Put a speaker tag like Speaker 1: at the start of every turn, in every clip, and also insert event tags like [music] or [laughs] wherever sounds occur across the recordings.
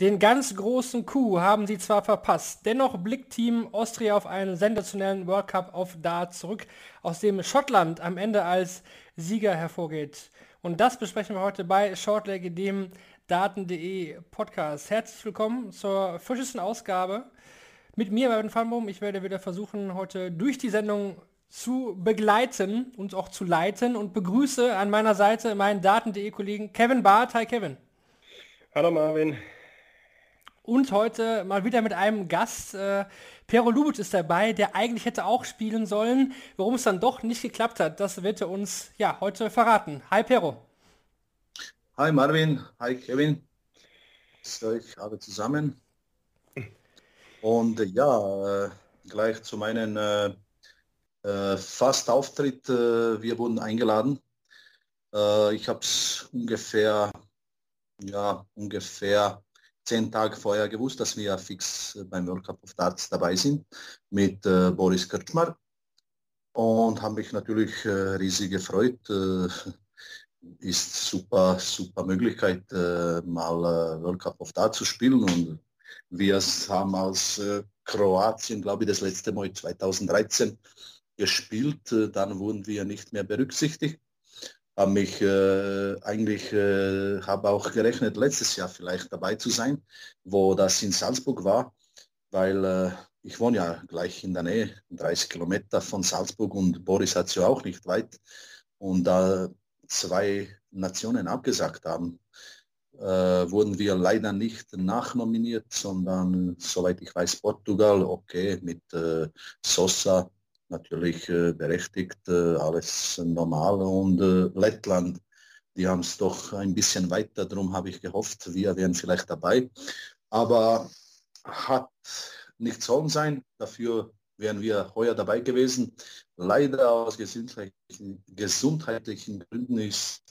Speaker 1: Den ganz großen Coup haben sie zwar verpasst, dennoch blickt Team Austria auf einen sensationellen World Cup auf Dart zurück, aus dem Schottland am Ende als Sieger hervorgeht. Und das besprechen wir heute bei Shortleg, dem Daten.de Podcast. Herzlich willkommen zur frischesten Ausgabe mit mir, Marvin Farnbaum. Ich werde wieder versuchen, heute durch die Sendung zu begleiten und auch zu leiten und begrüße an meiner Seite meinen Daten.de Kollegen Kevin Barth. Hi Kevin.
Speaker 2: Hallo Marvin.
Speaker 1: Und heute mal wieder mit einem Gast. Äh, Pero Lubitsch ist dabei, der eigentlich hätte auch spielen sollen. Warum es dann doch nicht geklappt hat, das wird er uns ja heute verraten. Hi Pero.
Speaker 3: Hi Marvin, hi Kevin. Ist euch alle zusammen. Und äh, ja, äh, gleich zu meinem äh, äh, Fast-Auftritt. Äh, wir wurden eingeladen. Äh, ich habe es ungefähr, ja, ungefähr zehn Tage vorher gewusst, dass wir fix beim World Cup of Darts dabei sind mit äh, Boris Kirchmar und habe mich natürlich äh, riesig gefreut. Äh, ist super, super Möglichkeit, äh, mal World Cup of Darts zu spielen und wir haben als Kroatien, glaube ich, das letzte Mal 2013 gespielt. Dann wurden wir nicht mehr berücksichtigt habe mich äh, eigentlich äh, habe auch gerechnet, letztes Jahr vielleicht dabei zu sein, wo das in Salzburg war, weil äh, ich wohne ja gleich in der Nähe, 30 Kilometer von Salzburg und Boris hat ja auch nicht weit. Und da zwei Nationen abgesagt haben, äh, wurden wir leider nicht nachnominiert, sondern soweit ich weiß Portugal, okay, mit äh, Sosa natürlich äh, berechtigt, äh, alles normal. Und äh, Lettland, die haben es doch ein bisschen weiter, darum habe ich gehofft, wir wären vielleicht dabei. Aber hat nicht sollen sein, dafür wären wir heuer dabei gewesen. Leider aus gesundheitlichen, gesundheitlichen Gründen ist,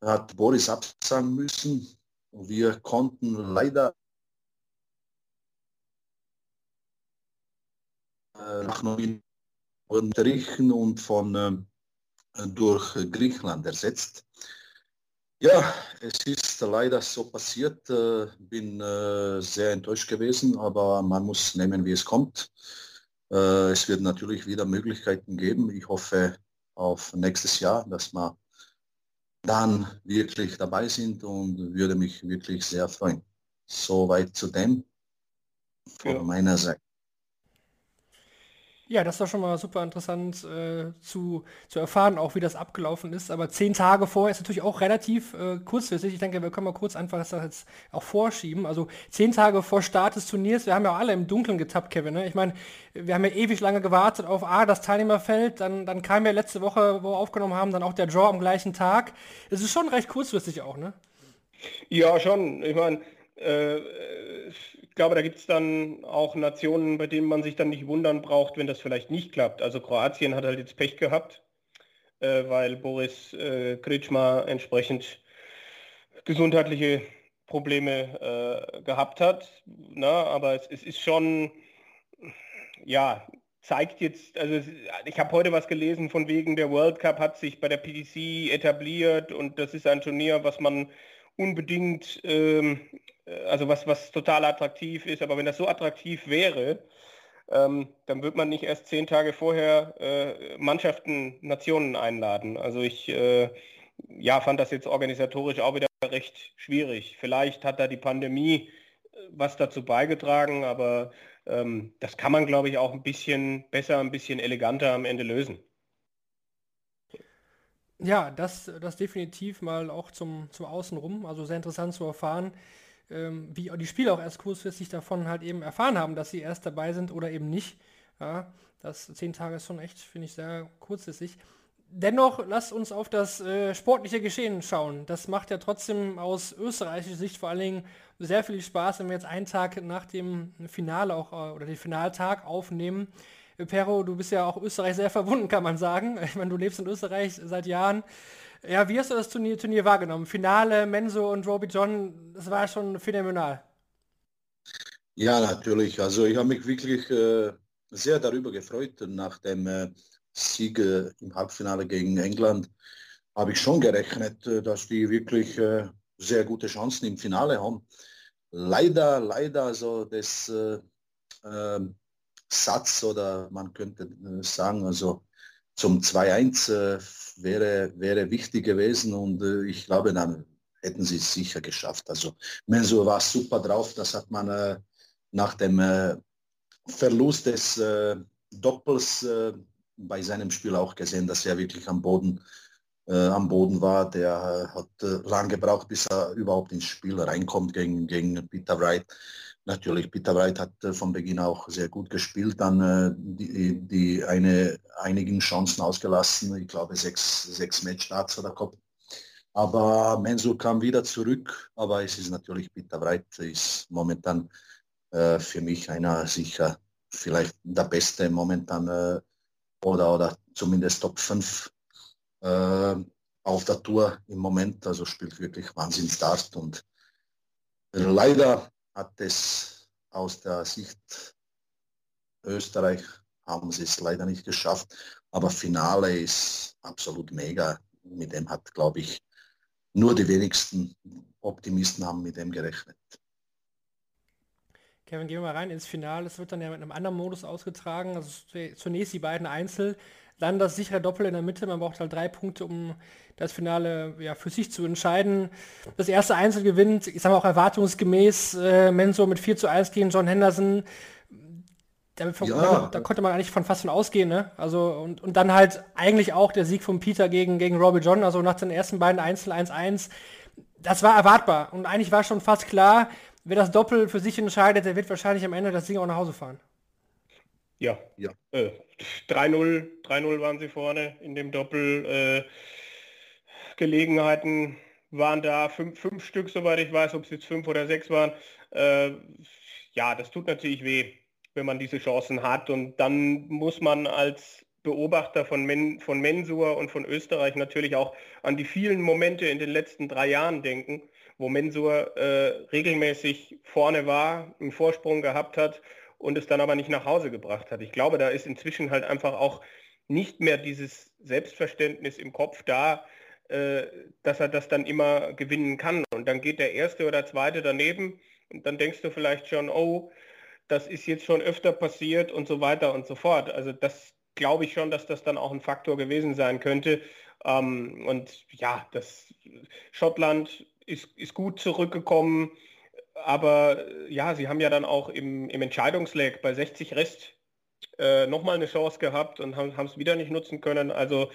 Speaker 3: hat Boris absagen müssen. Wir konnten leider nach unterrichten und von äh, durch Griechenland ersetzt. Ja, es ist leider so passiert. Äh, bin äh, sehr enttäuscht gewesen, aber man muss nehmen, wie es kommt. Äh, es wird natürlich wieder Möglichkeiten geben. Ich hoffe auf nächstes Jahr, dass wir dann wirklich dabei sind und würde mich wirklich sehr freuen. Soweit zu dem von ja. meiner Seite.
Speaker 1: Ja, das war schon mal super interessant äh, zu, zu erfahren, auch wie das abgelaufen ist. Aber zehn Tage vorher ist natürlich auch relativ äh, kurzfristig. Ich denke, wir können mal kurz einfach das jetzt auch vorschieben. Also zehn Tage vor Start des Turniers, wir haben ja alle im Dunkeln getappt, Kevin. Ne? Ich meine, wir haben ja ewig lange gewartet auf A, das Teilnehmerfeld. Dann, dann kam ja letzte Woche, wo wir aufgenommen haben, dann auch der Draw am gleichen Tag. Es ist schon recht kurzfristig auch, ne?
Speaker 2: Ja, schon. Ich meine, äh, glaube, da gibt es dann auch Nationen, bei denen man sich dann nicht wundern braucht, wenn das vielleicht nicht klappt. Also Kroatien hat halt jetzt Pech gehabt, äh, weil Boris äh, Kritschma entsprechend gesundheitliche Probleme äh, gehabt hat. Na, aber es, es, ist schon, ja, zeigt jetzt, also ich habe heute was gelesen von wegen, der World Cup hat sich bei der PDC etabliert und das ist ein Turnier, was man unbedingt ähm, äh, also was, was total attraktiv ist, aber wenn das so attraktiv wäre, ähm, dann wird man nicht erst zehn Tage vorher äh, Mannschaften, Nationen einladen. Also ich äh, ja, fand das jetzt organisatorisch auch wieder recht schwierig. Vielleicht hat da die Pandemie äh, was dazu beigetragen, aber ähm, das kann man, glaube ich, auch ein bisschen besser, ein bisschen eleganter am Ende lösen.
Speaker 1: Ja, das, das definitiv mal auch zum, zum Außenrum. Also sehr interessant zu erfahren, ähm, wie die Spieler auch erst kurzfristig davon halt eben erfahren haben, dass sie erst dabei sind oder eben nicht. Ja, das zehn Tage ist schon echt, finde ich, sehr kurzfristig. Dennoch lasst uns auf das äh, sportliche Geschehen schauen. Das macht ja trotzdem aus österreichischer Sicht vor allen Dingen sehr viel Spaß, wenn wir jetzt einen Tag nach dem Finale auch äh, oder den Finaltag aufnehmen. Pero, du bist ja auch Österreich sehr verbunden, kann man sagen. [laughs] Ich meine, du lebst in Österreich seit Jahren. Ja, wie hast du das Turnier, Turnier wahrgenommen? Finale, Menzo und Roby John, das war schon phänomenal.
Speaker 3: Ja, natürlich. Also ich habe mich wirklich äh, sehr darüber gefreut. Nach dem äh, Sieg äh, im Halbfinale gegen England habe ich schon gerechnet, äh, dass die wirklich äh, sehr gute Chancen im Finale haben. Leider, leider, also das äh, ähm, Satz oder man könnte sagen, also zum 2-1 äh, wäre, wäre wichtig gewesen und äh, ich glaube, dann hätten sie es sicher geschafft. Also Mensur war super drauf, das hat man äh, nach dem äh, Verlust des äh, Doppels bei seinem Spiel auch gesehen, dass er wirklich am Boden am Boden war. Der hat lang gebraucht, bis er überhaupt ins Spiel reinkommt gegen, gegen Peter Wright natürlich, Peter Wright hat äh, von Beginn auch sehr gut gespielt, dann äh, die, die eine, einigen Chancen ausgelassen, ich glaube sechs, sechs Matchstarts oder Kopf. Aber Mensur kam wieder zurück, aber es ist natürlich Peter Wright, ist momentan äh, für mich einer sicher vielleicht der beste momentan äh, oder, oder zumindest Top 5 äh, auf der Tour im Moment, also spielt wirklich Wahnsinn Start und leider hat es aus der Sicht Österreich haben sie es leider nicht geschafft, aber Finale ist absolut mega. Mit dem hat, glaube ich, nur die wenigsten Optimisten haben mit dem gerechnet.
Speaker 1: Kevin, gehen wir mal rein ins Finale. Es wird dann ja mit einem anderen Modus ausgetragen. Also zunächst die beiden Einzel, dann das sichere Doppel in der Mitte. Man braucht halt drei Punkte, um das Finale ja, für sich zu entscheiden. Das erste Einzel gewinnt, ich sage mal auch erwartungsgemäß, äh, Menso mit 4 zu 1 gegen John Henderson. Da, ja. da, konnte man eigentlich von fast von ausgehen, ne? Also und, und dann halt eigentlich auch der Sieg von Peter gegen, gegen Robbie John, also nach den ersten beiden Einzel 1-1. Das war erwartbar. Und eigentlich war schon fast klar, wer das Doppel für sich entscheidet, der wird wahrscheinlich am Ende das Ding auch nach Hause fahren.
Speaker 2: Ja, ja. Äh, 3-0, 3-0 waren sie vorne in dem Doppel. Äh, Gelegenheiten waren da, fünf, fünf Stück, soweit ich weiß, ob es jetzt fünf oder sechs waren. Äh, ja, das tut natürlich weh, wenn man diese Chancen hat. Und dann muss man als Beobachter von, Men, von Mensur und von Österreich natürlich auch an die vielen Momente in den letzten drei Jahren denken, wo Mensur äh, regelmäßig vorne war, einen Vorsprung gehabt hat und es dann aber nicht nach Hause gebracht hat. Ich glaube, da ist inzwischen halt einfach auch nicht mehr dieses Selbstverständnis im Kopf da, äh, dass er das dann immer gewinnen kann. Und dann geht der erste oder zweite daneben und dann denkst du vielleicht schon, oh, das ist jetzt schon öfter passiert und so weiter und so fort. Also das glaube ich schon, dass das dann auch ein Faktor gewesen sein könnte. Ähm, und ja, das Schottland ist, ist gut zurückgekommen, aber ja, sie haben ja dann auch im, im Entscheidungsleg bei 60 Rest äh, nochmal eine Chance gehabt und haben es wieder nicht nutzen können. Also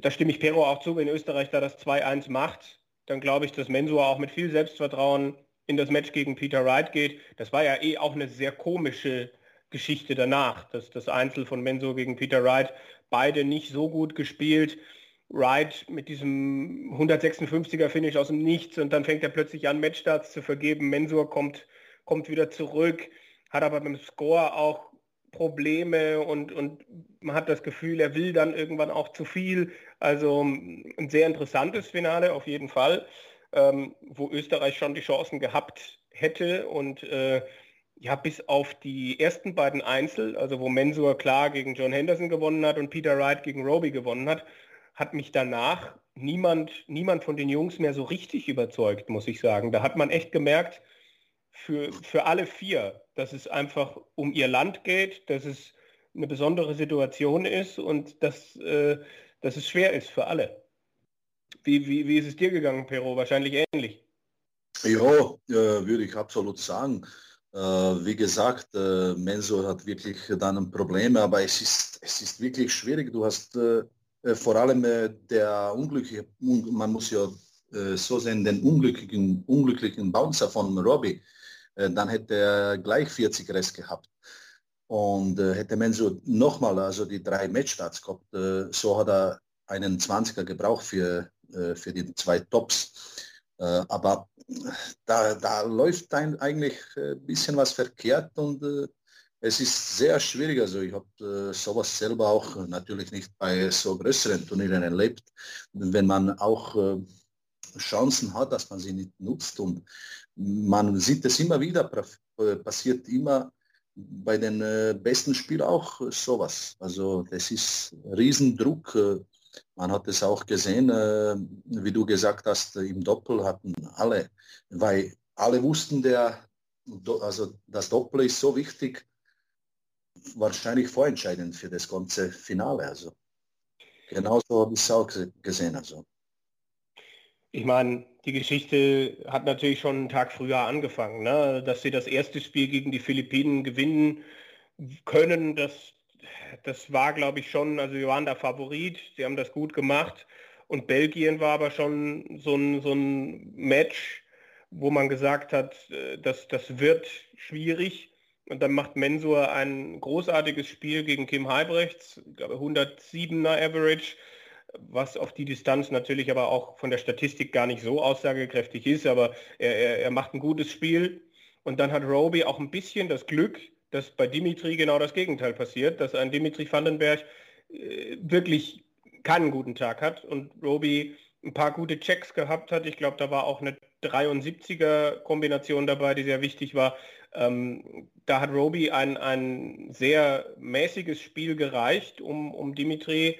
Speaker 2: da stimme ich Pero auch zu, wenn Österreich da das 2-1 macht, dann glaube ich, dass Mensur auch mit viel Selbstvertrauen in das Match gegen Peter Wright geht. Das war ja eh auch eine sehr komische Geschichte danach, dass das Einzel von Mensur gegen Peter Wright beide nicht so gut gespielt. Wright mit diesem 156er Finish aus dem Nichts und dann fängt er plötzlich an, Matchstarts zu vergeben. Mensur kommt, kommt wieder zurück, hat aber beim Score auch Probleme und, und man hat das Gefühl, er will dann irgendwann auch zu viel. Also ein sehr interessantes Finale auf jeden Fall, ähm, wo Österreich schon die Chancen gehabt hätte und äh, ja, bis auf die ersten beiden Einzel, also wo Mensur klar gegen John Henderson gewonnen hat und Peter Wright gegen Roby gewonnen hat, hat mich danach niemand, niemand von den Jungs mehr so richtig überzeugt, muss ich sagen. Da hat man echt gemerkt, für, für alle vier, dass es einfach um ihr Land geht, dass es eine besondere Situation ist und dass, äh, dass es schwer ist für alle. Wie, wie, wie ist es dir gegangen, Pero? Wahrscheinlich ähnlich.
Speaker 3: Ja, äh, würde ich absolut sagen. Äh, wie gesagt, äh, Mensur hat wirklich dann ein Problem, aber es ist, es ist wirklich schwierig. Du hast äh, vor allem der unglückliche, man muss ja so sehen, den unglücklichen, unglücklichen Bouncer von Robbie äh, dann hätte er gleich 40 Rest gehabt. Und äh, hätte Menzo nochmal also die drei Matchstarts gehabt, äh, so hat er einen 20er gebraucht für, äh, für die zwei Tops. Äh, aber da, da läuft ein, eigentlich ein bisschen was verkehrt und es ist sehr schwierig. Also ich habe äh, sowas selber auch natürlich nicht bei so größeren Turnieren erlebt. Wenn man auch äh, Chancen hat, dass man sie nicht nutzt und man sieht es immer wieder, äh, passiert immer bei den äh, besten Spielen auch sowas. Also das ist Riesendruck. Äh, man hat es auch gesehen, äh, wie du gesagt hast, im Doppel hatten alle, weil alle wussten, der, also das Doppel ist so wichtig, wahrscheinlich vorentscheidend für das ganze Finale. Also genauso habe ich es auch gesehen. Also.
Speaker 2: Ich meine, die Geschichte hat natürlich schon einen Tag früher angefangen, ne? dass sie das erste Spiel gegen die Philippinen gewinnen können. Das, das war, glaube ich, schon, also wir waren da Favorit, sie haben das gut gemacht. Und Belgien war aber schon so ein, so ein Match, wo man gesagt hat, äh, dass das wird schwierig. Und dann macht Mensur ein großartiges Spiel gegen Kim glaube 107er Average was auf die Distanz natürlich aber auch von der Statistik gar nicht so aussagekräftig ist, aber er, er, er macht ein gutes Spiel. Und dann hat Roby auch ein bisschen das Glück, dass bei Dimitri genau das Gegenteil passiert, dass ein Dimitri Vandenberg äh, wirklich keinen guten Tag hat und Roby ein paar gute Checks gehabt hat. Ich glaube, da war auch eine 73er Kombination dabei, die sehr wichtig war. Ähm, da hat Roby ein, ein sehr mäßiges Spiel gereicht, um, um Dimitri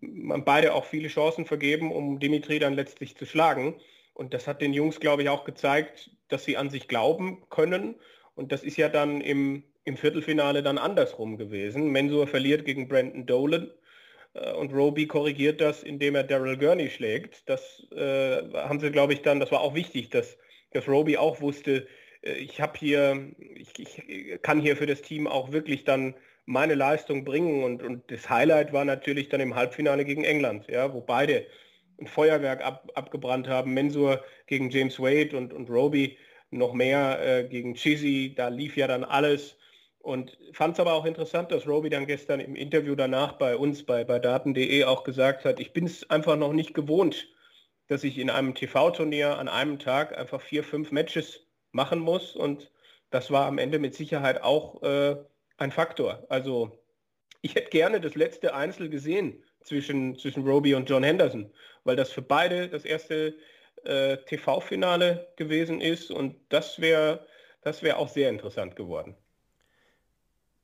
Speaker 2: man beide auch viele Chancen vergeben, um Dimitri dann letztlich zu schlagen. Und das hat den Jungs, glaube ich, auch gezeigt, dass sie an sich glauben können. Und das ist ja dann im, im Viertelfinale dann andersrum gewesen. Mensur verliert gegen Brandon Dolan und Roby korrigiert das, indem er Daryl Gurney schlägt. Das äh, haben sie, glaube ich, dann, das war auch wichtig, dass, dass Roby auch wusste, äh, ich habe hier, ich, ich kann hier für das Team auch wirklich dann meine Leistung bringen. Und, und das Highlight war natürlich dann im Halbfinale gegen England, ja, wo beide ein Feuerwerk ab, abgebrannt haben. Mensur gegen James Wade und, und Roby noch mehr äh, gegen Chizzy. Da lief ja dann alles. Und fand es aber auch interessant, dass Roby dann gestern im Interview danach bei uns, bei, bei daten.de auch gesagt hat, ich bin es einfach noch nicht gewohnt, dass ich in einem TV-Turnier an einem Tag einfach vier, fünf Matches machen muss. Und das war am Ende mit Sicherheit auch äh, ein Faktor. Also ich hätte gerne das letzte Einzel gesehen zwischen, zwischen Roby und John Henderson, weil das für beide das erste äh, TV-Finale gewesen ist und das wäre das wäre auch sehr interessant geworden.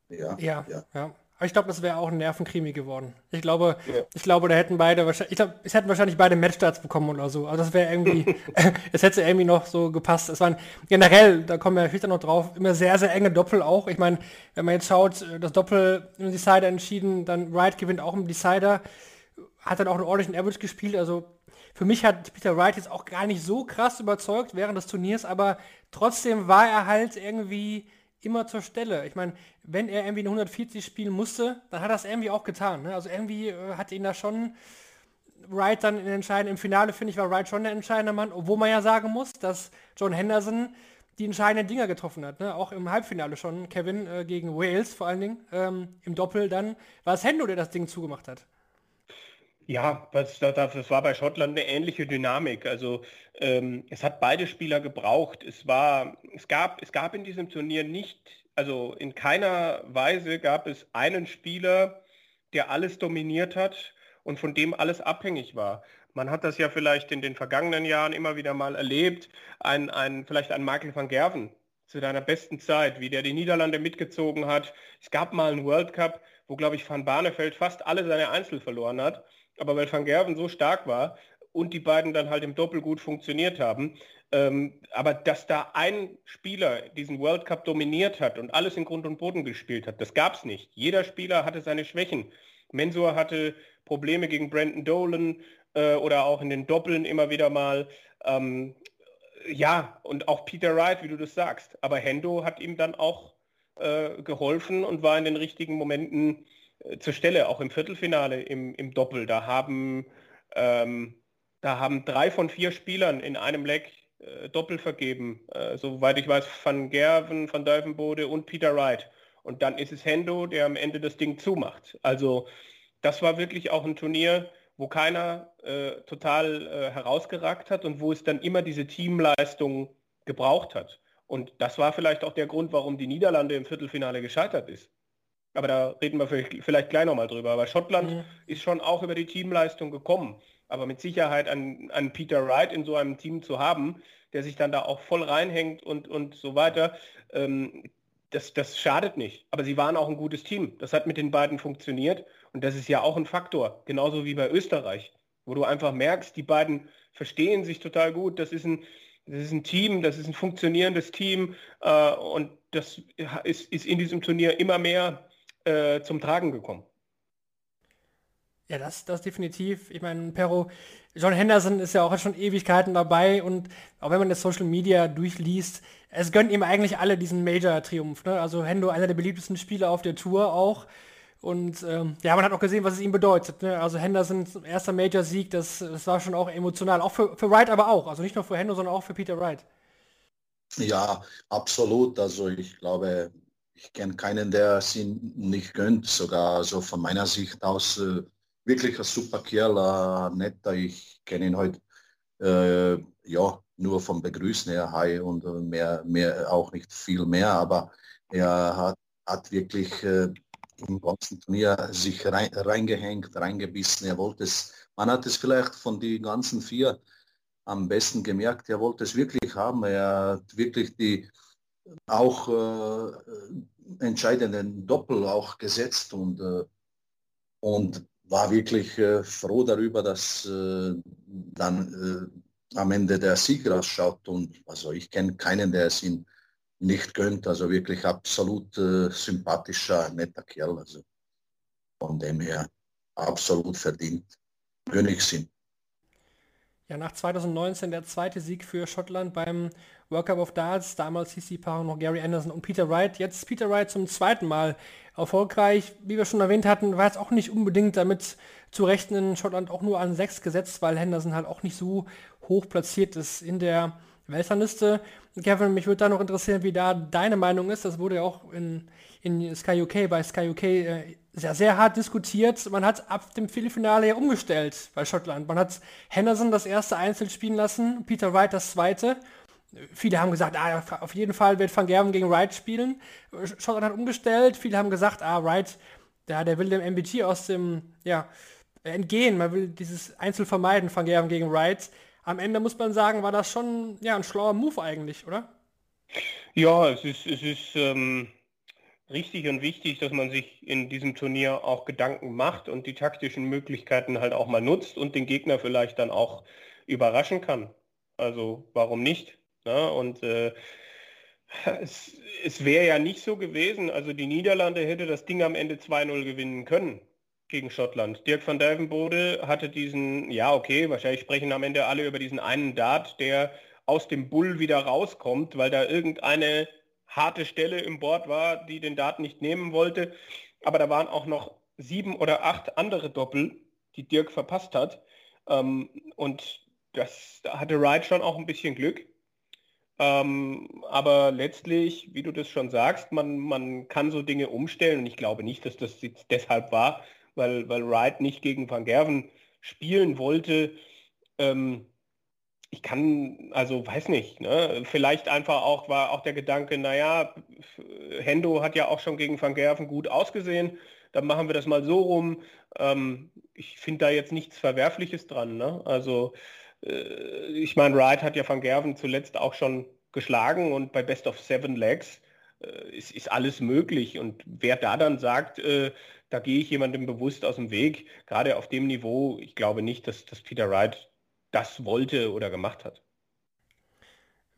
Speaker 1: Ja, ja, ja. ja. Aber ich glaube, das wäre auch ein Nervenkrimi geworden. Ich glaube, ja. ich glaube, da hätten beide wahrscheinlich, ich glaube, es hätten wahrscheinlich beide Matchstarts bekommen oder so. Also das wäre irgendwie, [laughs] [laughs] es hätte irgendwie noch so gepasst. Es waren generell, da kommen wir später noch drauf, immer sehr, sehr enge Doppel auch. Ich meine, wenn man jetzt schaut, das Doppel im Decider entschieden, dann Wright gewinnt auch im Decider, hat dann auch einen ordentlichen Average gespielt. Also für mich hat Peter Wright jetzt auch gar nicht so krass überzeugt während des Turniers, aber trotzdem war er halt irgendwie immer zur Stelle. Ich meine, wenn er irgendwie eine 140 spielen musste, dann hat er das irgendwie auch getan. Ne? Also irgendwie äh, hat ihn da schon Wright dann in entscheidenden, im Finale finde ich, war Wright schon der entscheidende Mann, obwohl man ja sagen muss, dass John Henderson die entscheidenden Dinger getroffen hat. Ne? Auch im Halbfinale schon, Kevin äh, gegen Wales vor allen Dingen, ähm, im Doppel dann, war es Hendo, der das Ding zugemacht hat.
Speaker 2: Ja, das, das, war bei Schottland eine ähnliche Dynamik. Also ähm, es hat beide Spieler gebraucht. Es war, es gab, es gab in diesem Turnier nicht, also in keiner Weise gab es einen Spieler, der alles dominiert hat und von dem alles abhängig war. Man hat das ja vielleicht in den vergangenen Jahren immer wieder mal erlebt. Ein, ein, vielleicht ein Michael van Gerven zu deiner besten Zeit, wie der die Niederlande mitgezogen hat. Es gab mal einen World Cup, wo, glaube ich, Van Barneveld fast alle seine Einzel verloren hat aber weil Van Gerven so stark war und die beiden dann halt im Doppel gut funktioniert haben, ähm, aber dass da ein Spieler diesen World Cup dominiert hat und alles in Grund und Boden gespielt hat, das gab es nicht. Jeder Spieler hatte seine Schwächen. Mensur hatte Probleme gegen Brandon Dolan äh, oder auch in den Doppeln immer wieder mal. Ähm, ja, und auch Peter Wright, wie du das sagst. Aber Hendo hat ihm dann auch äh, geholfen und war in den richtigen Momenten zur Stelle, auch im Viertelfinale im, im Doppel. Da haben, ähm, da haben drei von vier Spielern in einem Leck äh, Doppel vergeben. Äh, soweit ich weiß, Van Gerven, Van Duivenbode und Peter Wright. Und dann ist es Hendo, der am Ende das Ding zumacht. Also das war wirklich auch ein Turnier, wo keiner äh, total äh, herausgeragt hat und wo es dann immer diese Teamleistung gebraucht hat. Und das war vielleicht auch der Grund, warum die Niederlande im Viertelfinale gescheitert ist. Aber da reden wir vielleicht gleich nochmal drüber. Aber Schottland mhm. ist schon auch über die Teamleistung gekommen. Aber mit Sicherheit an, an Peter Wright in so einem Team zu haben, der sich dann da auch voll reinhängt und, und so weiter, ähm, das, das schadet nicht. Aber sie waren auch ein gutes Team. Das hat mit den beiden funktioniert. Und das ist ja auch ein Faktor. Genauso wie bei Österreich, wo du einfach merkst, die beiden verstehen sich total gut. Das ist ein, das ist ein Team, das ist ein funktionierendes Team. Äh, und das ist, ist in diesem Turnier immer mehr äh, zum Tragen gekommen.
Speaker 1: Ja, das, das definitiv. Ich meine, Perro, John Henderson ist ja auch schon Ewigkeiten dabei und auch wenn man das Social Media durchliest, es gönnen ihm eigentlich alle diesen Major-Triumph. Ne? Also Hendo, einer der beliebtesten Spieler auf der Tour auch. Und ähm, ja, man hat auch gesehen, was es ihm bedeutet. Ne? Also Henderson, erster Major-Sieg, das, das war schon auch emotional. Auch für, für Wright aber auch. Also nicht nur für Hendo, sondern auch für Peter Wright.
Speaker 3: Ja, absolut. Also ich glaube, ich kenne keinen, der es ihn nicht gönnt. Sogar so von meiner Sicht aus äh, wirklich ein super Kerl, äh, netter. Ich kenne ihn heute äh, ja nur vom Begrüßen her, hi und äh, mehr, mehr auch nicht viel mehr, aber er hat, hat wirklich äh, im ganzen Turnier sich rein, reingehängt, reingebissen. Er wollte es, man hat es vielleicht von den ganzen vier am besten gemerkt, er wollte es wirklich haben. Er hat wirklich die auch äh, entscheidenden Doppel auch gesetzt und, äh, und war wirklich äh, froh darüber, dass äh, dann äh, am Ende der Sieg rausschaut. Und also ich kenne keinen, der es ihm nicht gönnt. Also wirklich absolut äh, sympathischer, netter Kerl. Also von dem her absolut verdient. Königsin.
Speaker 1: Ja, nach 2019 der zweite Sieg für Schottland beim World Cup of Darts. Damals hieß die Paarung noch Gary Anderson und Peter Wright. Jetzt Peter Wright zum zweiten Mal erfolgreich. Wie wir schon erwähnt hatten, war jetzt auch nicht unbedingt damit zu rechnen. Schottland auch nur an sechs gesetzt, weil Henderson halt auch nicht so hoch platziert ist in der Weltrangliste. Kevin, mich würde da noch interessieren, wie da deine Meinung ist. Das wurde ja auch in, in Sky UK, bei Sky UK äh, sehr, sehr hart diskutiert. Man hat ab dem Viertelfinale ja umgestellt bei Schottland. Man hat Henderson das erste Einzel spielen lassen, Peter Wright das zweite. Viele haben gesagt, ah, auf jeden Fall wird Van Gerven gegen Wright spielen. Schottland hat umgestellt. Viele haben gesagt, ah, Wright, der, der will dem MBG aus dem, ja, entgehen. Man will dieses Einzel vermeiden, Van Gerven gegen Wright am Ende muss man sagen, war das schon ja, ein schlauer Move eigentlich, oder?
Speaker 2: Ja, es ist, es ist ähm, richtig und wichtig, dass man sich in diesem Turnier auch Gedanken macht und die taktischen Möglichkeiten halt auch mal nutzt und den Gegner vielleicht dann auch überraschen kann. Also warum nicht? Ne? und äh, [laughs] es, es wäre ja nicht so gewesen, also die Niederlande hätte das Ding am Ende 2-0 gewinnen können gegen Schottland. Dirk van Dijvenbode hatte diesen, ja okay, wahrscheinlich sprechen am Ende alle über diesen einen Dart, der aus dem Bull wieder rauskommt, weil da irgendeine harte Stelle im Board war, die den Dart nicht nehmen wollte. Aber da waren auch noch sieben oder acht andere Doppel, die Dirk verpasst hat. Ähm, und das da hatte Wright schon auch ein bisschen Glück. Ähm, aber letztlich, wie du das schon sagst, man, man kann so Dinge umstellen und ich glaube nicht, dass das jetzt deshalb war, weil, weil Wright nicht gegen Van Gerven spielen wollte. Ähm, ich kann, also weiß nicht, ne? vielleicht einfach auch, war auch der Gedanke, naja, Hendo hat ja auch schon gegen Van Gerven gut ausgesehen, dann machen wir das mal so rum. Ähm, ich finde da jetzt nichts Verwerfliches dran. Ne? Also ich meine, Wright hat ja Van Gerven zuletzt auch schon geschlagen und bei Best of Seven Legs äh, ist, ist alles möglich. Und wer da dann sagt, äh, da gehe ich jemandem bewusst aus dem Weg. Gerade auf dem Niveau, ich glaube nicht, dass, dass Peter Wright das wollte oder gemacht hat.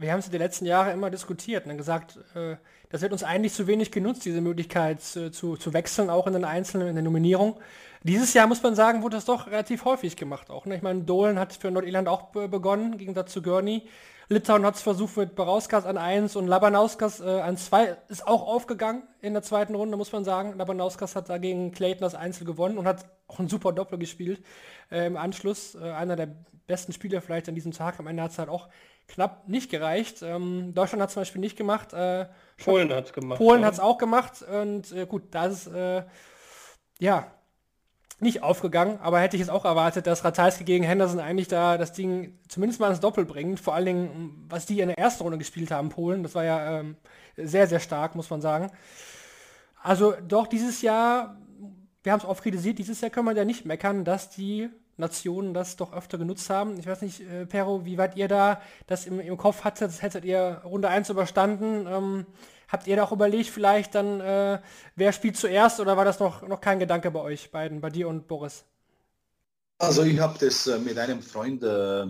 Speaker 1: Wir haben es in den letzten Jahren immer diskutiert und gesagt, äh, das wird uns eigentlich zu wenig genutzt, diese Möglichkeit äh, zu, zu wechseln, auch in den Einzelnen, in der Nominierung. Dieses Jahr muss man sagen, wurde das doch relativ häufig gemacht auch. Ne? Ich meine, Dolan hat für Nordirland auch begonnen, im Gegensatz zu Gurney. Litauen hat es versucht mit Barauskas an 1 und Labanauskas äh, an 2. Ist auch aufgegangen in der zweiten Runde, muss man sagen. Labanauskas hat dagegen Clayton das Einzel gewonnen und hat auch ein super Doppel gespielt äh, im Anschluss. Einer der besten Spieler vielleicht an diesem Tag. Am Ende hat es halt auch knapp nicht gereicht. Ähm, Deutschland hat zum Beispiel nicht gemacht. Äh,
Speaker 2: Polen hat es gemacht.
Speaker 1: Polen hat es auch gemacht. Und äh, gut, da ist äh, ja nicht aufgegangen, aber hätte ich jetzt auch erwartet, dass Ratajski gegen Henderson eigentlich da das Ding zumindest mal ins Doppel bringt. Vor allen Dingen, was die in der ersten Runde gespielt haben, Polen, das war ja ähm, sehr, sehr stark, muss man sagen. Also doch dieses Jahr, wir haben es oft kritisiert, dieses Jahr können wir ja nicht meckern, dass die Nationen das doch öfter genutzt haben. Ich weiß nicht, äh, Pero, wie weit ihr da das im, im Kopf hattet? Hättet ihr Runde 1 überstanden? Ähm, habt ihr da auch überlegt, vielleicht dann, äh, wer spielt zuerst oder war das noch, noch kein Gedanke bei euch beiden, bei dir und Boris?
Speaker 3: Also ich habe das äh, mit einem Freund, äh, äh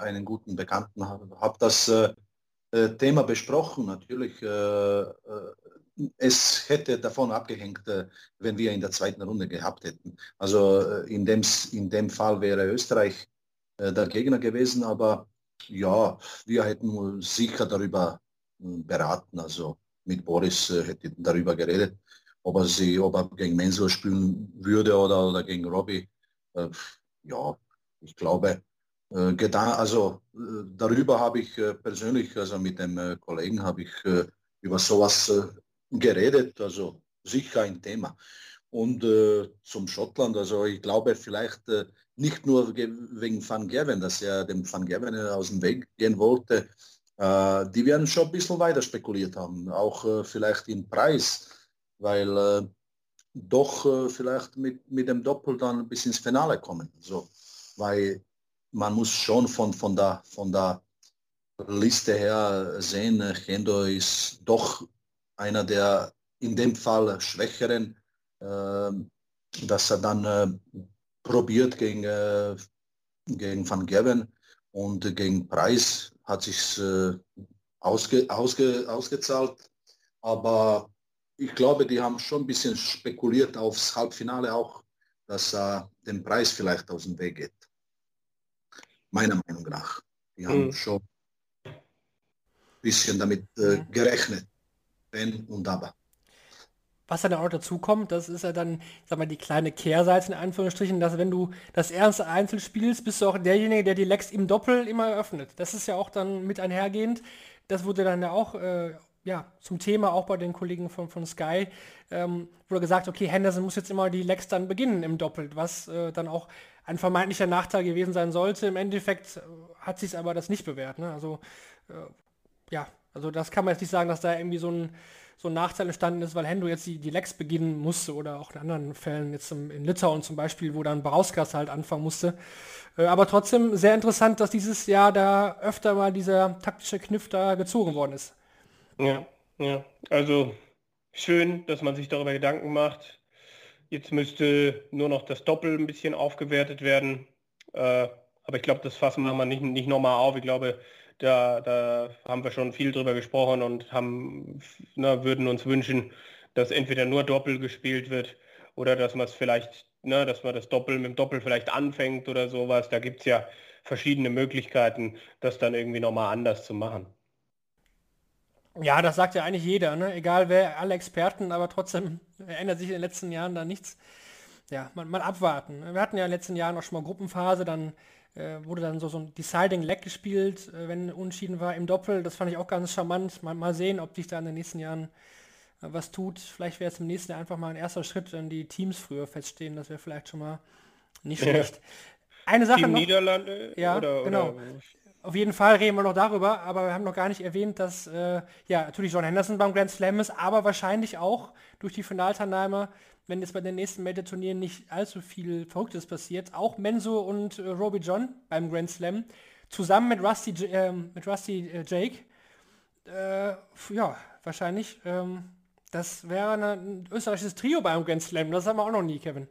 Speaker 3: einen guten Bekannten, habe hab das äh, äh, Thema besprochen. Natürlich es hätte davon abgehängt, äh, wenn wir in der zweiten Runde gehabt hätten. Also äh, in dem, in dem Fall wäre Österreich äh, der Gegner gewesen, aber ja, wir hätten sicher darüber beraten. Also mit Boris hätte darüber geredet, ob er, sie, ob er gegen Mensur spielen würde oder, oder gegen Robbie. Ja, ich glaube, also darüber habe ich persönlich, also mit dem Kollegen habe ich über sowas geredet, also sicher ein Thema. Und äh, zum Schottland, also ich glaube vielleicht äh, nicht nur wegen Van Gerven, dass er dem Van Gerven aus dem Weg gehen wollte, äh, die werden schon ein bisschen weiter spekuliert haben, auch äh, vielleicht im Preis, weil äh, doch äh, vielleicht mit, mit dem Doppel dann bis ins Finale kommen. So, weil man muss schon von, von, der, von der Liste her sehen, Hendo ist doch einer der in dem Fall schwächeren, äh, dass er dann äh, probiert gegen, äh, gegen Van Gerven und gegen Preis hat sich äh, ausge, ausge, ausgezahlt. Aber ich glaube, die haben schon ein bisschen spekuliert aufs Halbfinale auch, dass er den Preis vielleicht aus dem Weg geht. Meiner Meinung nach. Die haben mhm. schon ein bisschen damit äh, gerechnet wenn und aber.
Speaker 1: Was dann auch dazu kommt, das ist ja dann, sag mal, die kleine Kehrseite in Anführungsstrichen, dass wenn du das erste Einzel spielst, bist du auch derjenige, der die Lex im Doppel immer eröffnet. Das ist ja auch dann mit einhergehend. Das wurde dann ja auch äh, ja, zum Thema, auch bei den Kollegen von, von Sky, ähm, wurde gesagt, okay, Henderson muss jetzt immer die Lex dann beginnen im Doppel, was äh, dann auch ein vermeintlicher Nachteil gewesen sein sollte. Im Endeffekt äh, hat sich aber das nicht bewährt. Ne? Also äh, ja, also das kann man jetzt nicht sagen, dass da irgendwie so ein, so ein Nachteil entstanden ist, weil Hendo jetzt die, die Lex beginnen musste oder auch in anderen Fällen, jetzt im, in Litauen zum Beispiel, wo dann Barauskas halt anfangen musste. Äh, aber trotzdem sehr interessant, dass dieses Jahr da öfter mal dieser taktische Kniff da gezogen worden ist.
Speaker 2: Ja, ja. Also schön, dass man sich darüber Gedanken macht. Jetzt müsste nur noch das Doppel ein bisschen aufgewertet werden. Äh, aber ich glaube, das fassen wir mal nicht, nicht nochmal auf. Ich glaube, da, da haben wir schon viel drüber gesprochen und haben, na, würden uns wünschen, dass entweder nur Doppel gespielt wird oder dass man es vielleicht, na, dass man das Doppel mit dem Doppel vielleicht anfängt oder sowas. Da gibt es ja verschiedene Möglichkeiten, das dann irgendwie nochmal anders zu machen.
Speaker 1: Ja, das sagt ja eigentlich jeder, ne? egal wer, alle Experten, aber trotzdem [laughs] ändert sich in den letzten Jahren da nichts. Ja, mal, mal abwarten. Wir hatten ja in den letzten Jahren auch schon mal Gruppenphase, dann äh, wurde dann so, so ein Deciding Leg gespielt, äh, wenn unentschieden war im Doppel. Das fand ich auch ganz charmant. Mal, mal sehen, ob sich da in den nächsten Jahren äh, was tut. Vielleicht wäre es im nächsten Jahr einfach mal ein erster Schritt, wenn die Teams früher feststehen. Das wäre vielleicht schon mal nicht schlecht. Eine Sache
Speaker 2: Team
Speaker 1: noch.
Speaker 2: Niederlande?
Speaker 1: Ja, oder, genau. Oder? Auf jeden Fall reden wir noch darüber, aber wir haben noch gar nicht erwähnt, dass äh, ja natürlich John Henderson beim Grand Slam ist, aber wahrscheinlich auch durch die Finalteilnahme wenn jetzt bei den nächsten Major-Turnieren nicht allzu viel Verrücktes passiert, auch Menzo und äh, Roby John beim Grand Slam, zusammen mit Rusty, äh, mit Rusty äh, Jake, äh, ja, wahrscheinlich, ähm, das wäre ein österreichisches Trio beim Grand Slam, das haben wir auch noch nie, Kevin.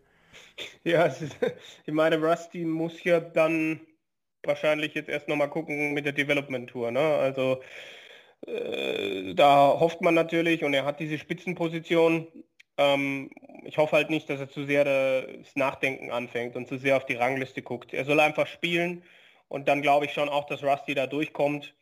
Speaker 2: Ja, [laughs] ich meine, Rusty muss ja dann wahrscheinlich jetzt erst nochmal gucken mit der Development Tour, ne? Also äh, da hofft man natürlich und er hat diese Spitzenposition ähm, ich hoffe halt nicht, dass er zu sehr das Nachdenken anfängt und zu sehr auf die Rangliste guckt. Er soll einfach spielen und dann glaube ich schon auch, dass Rusty da durchkommt.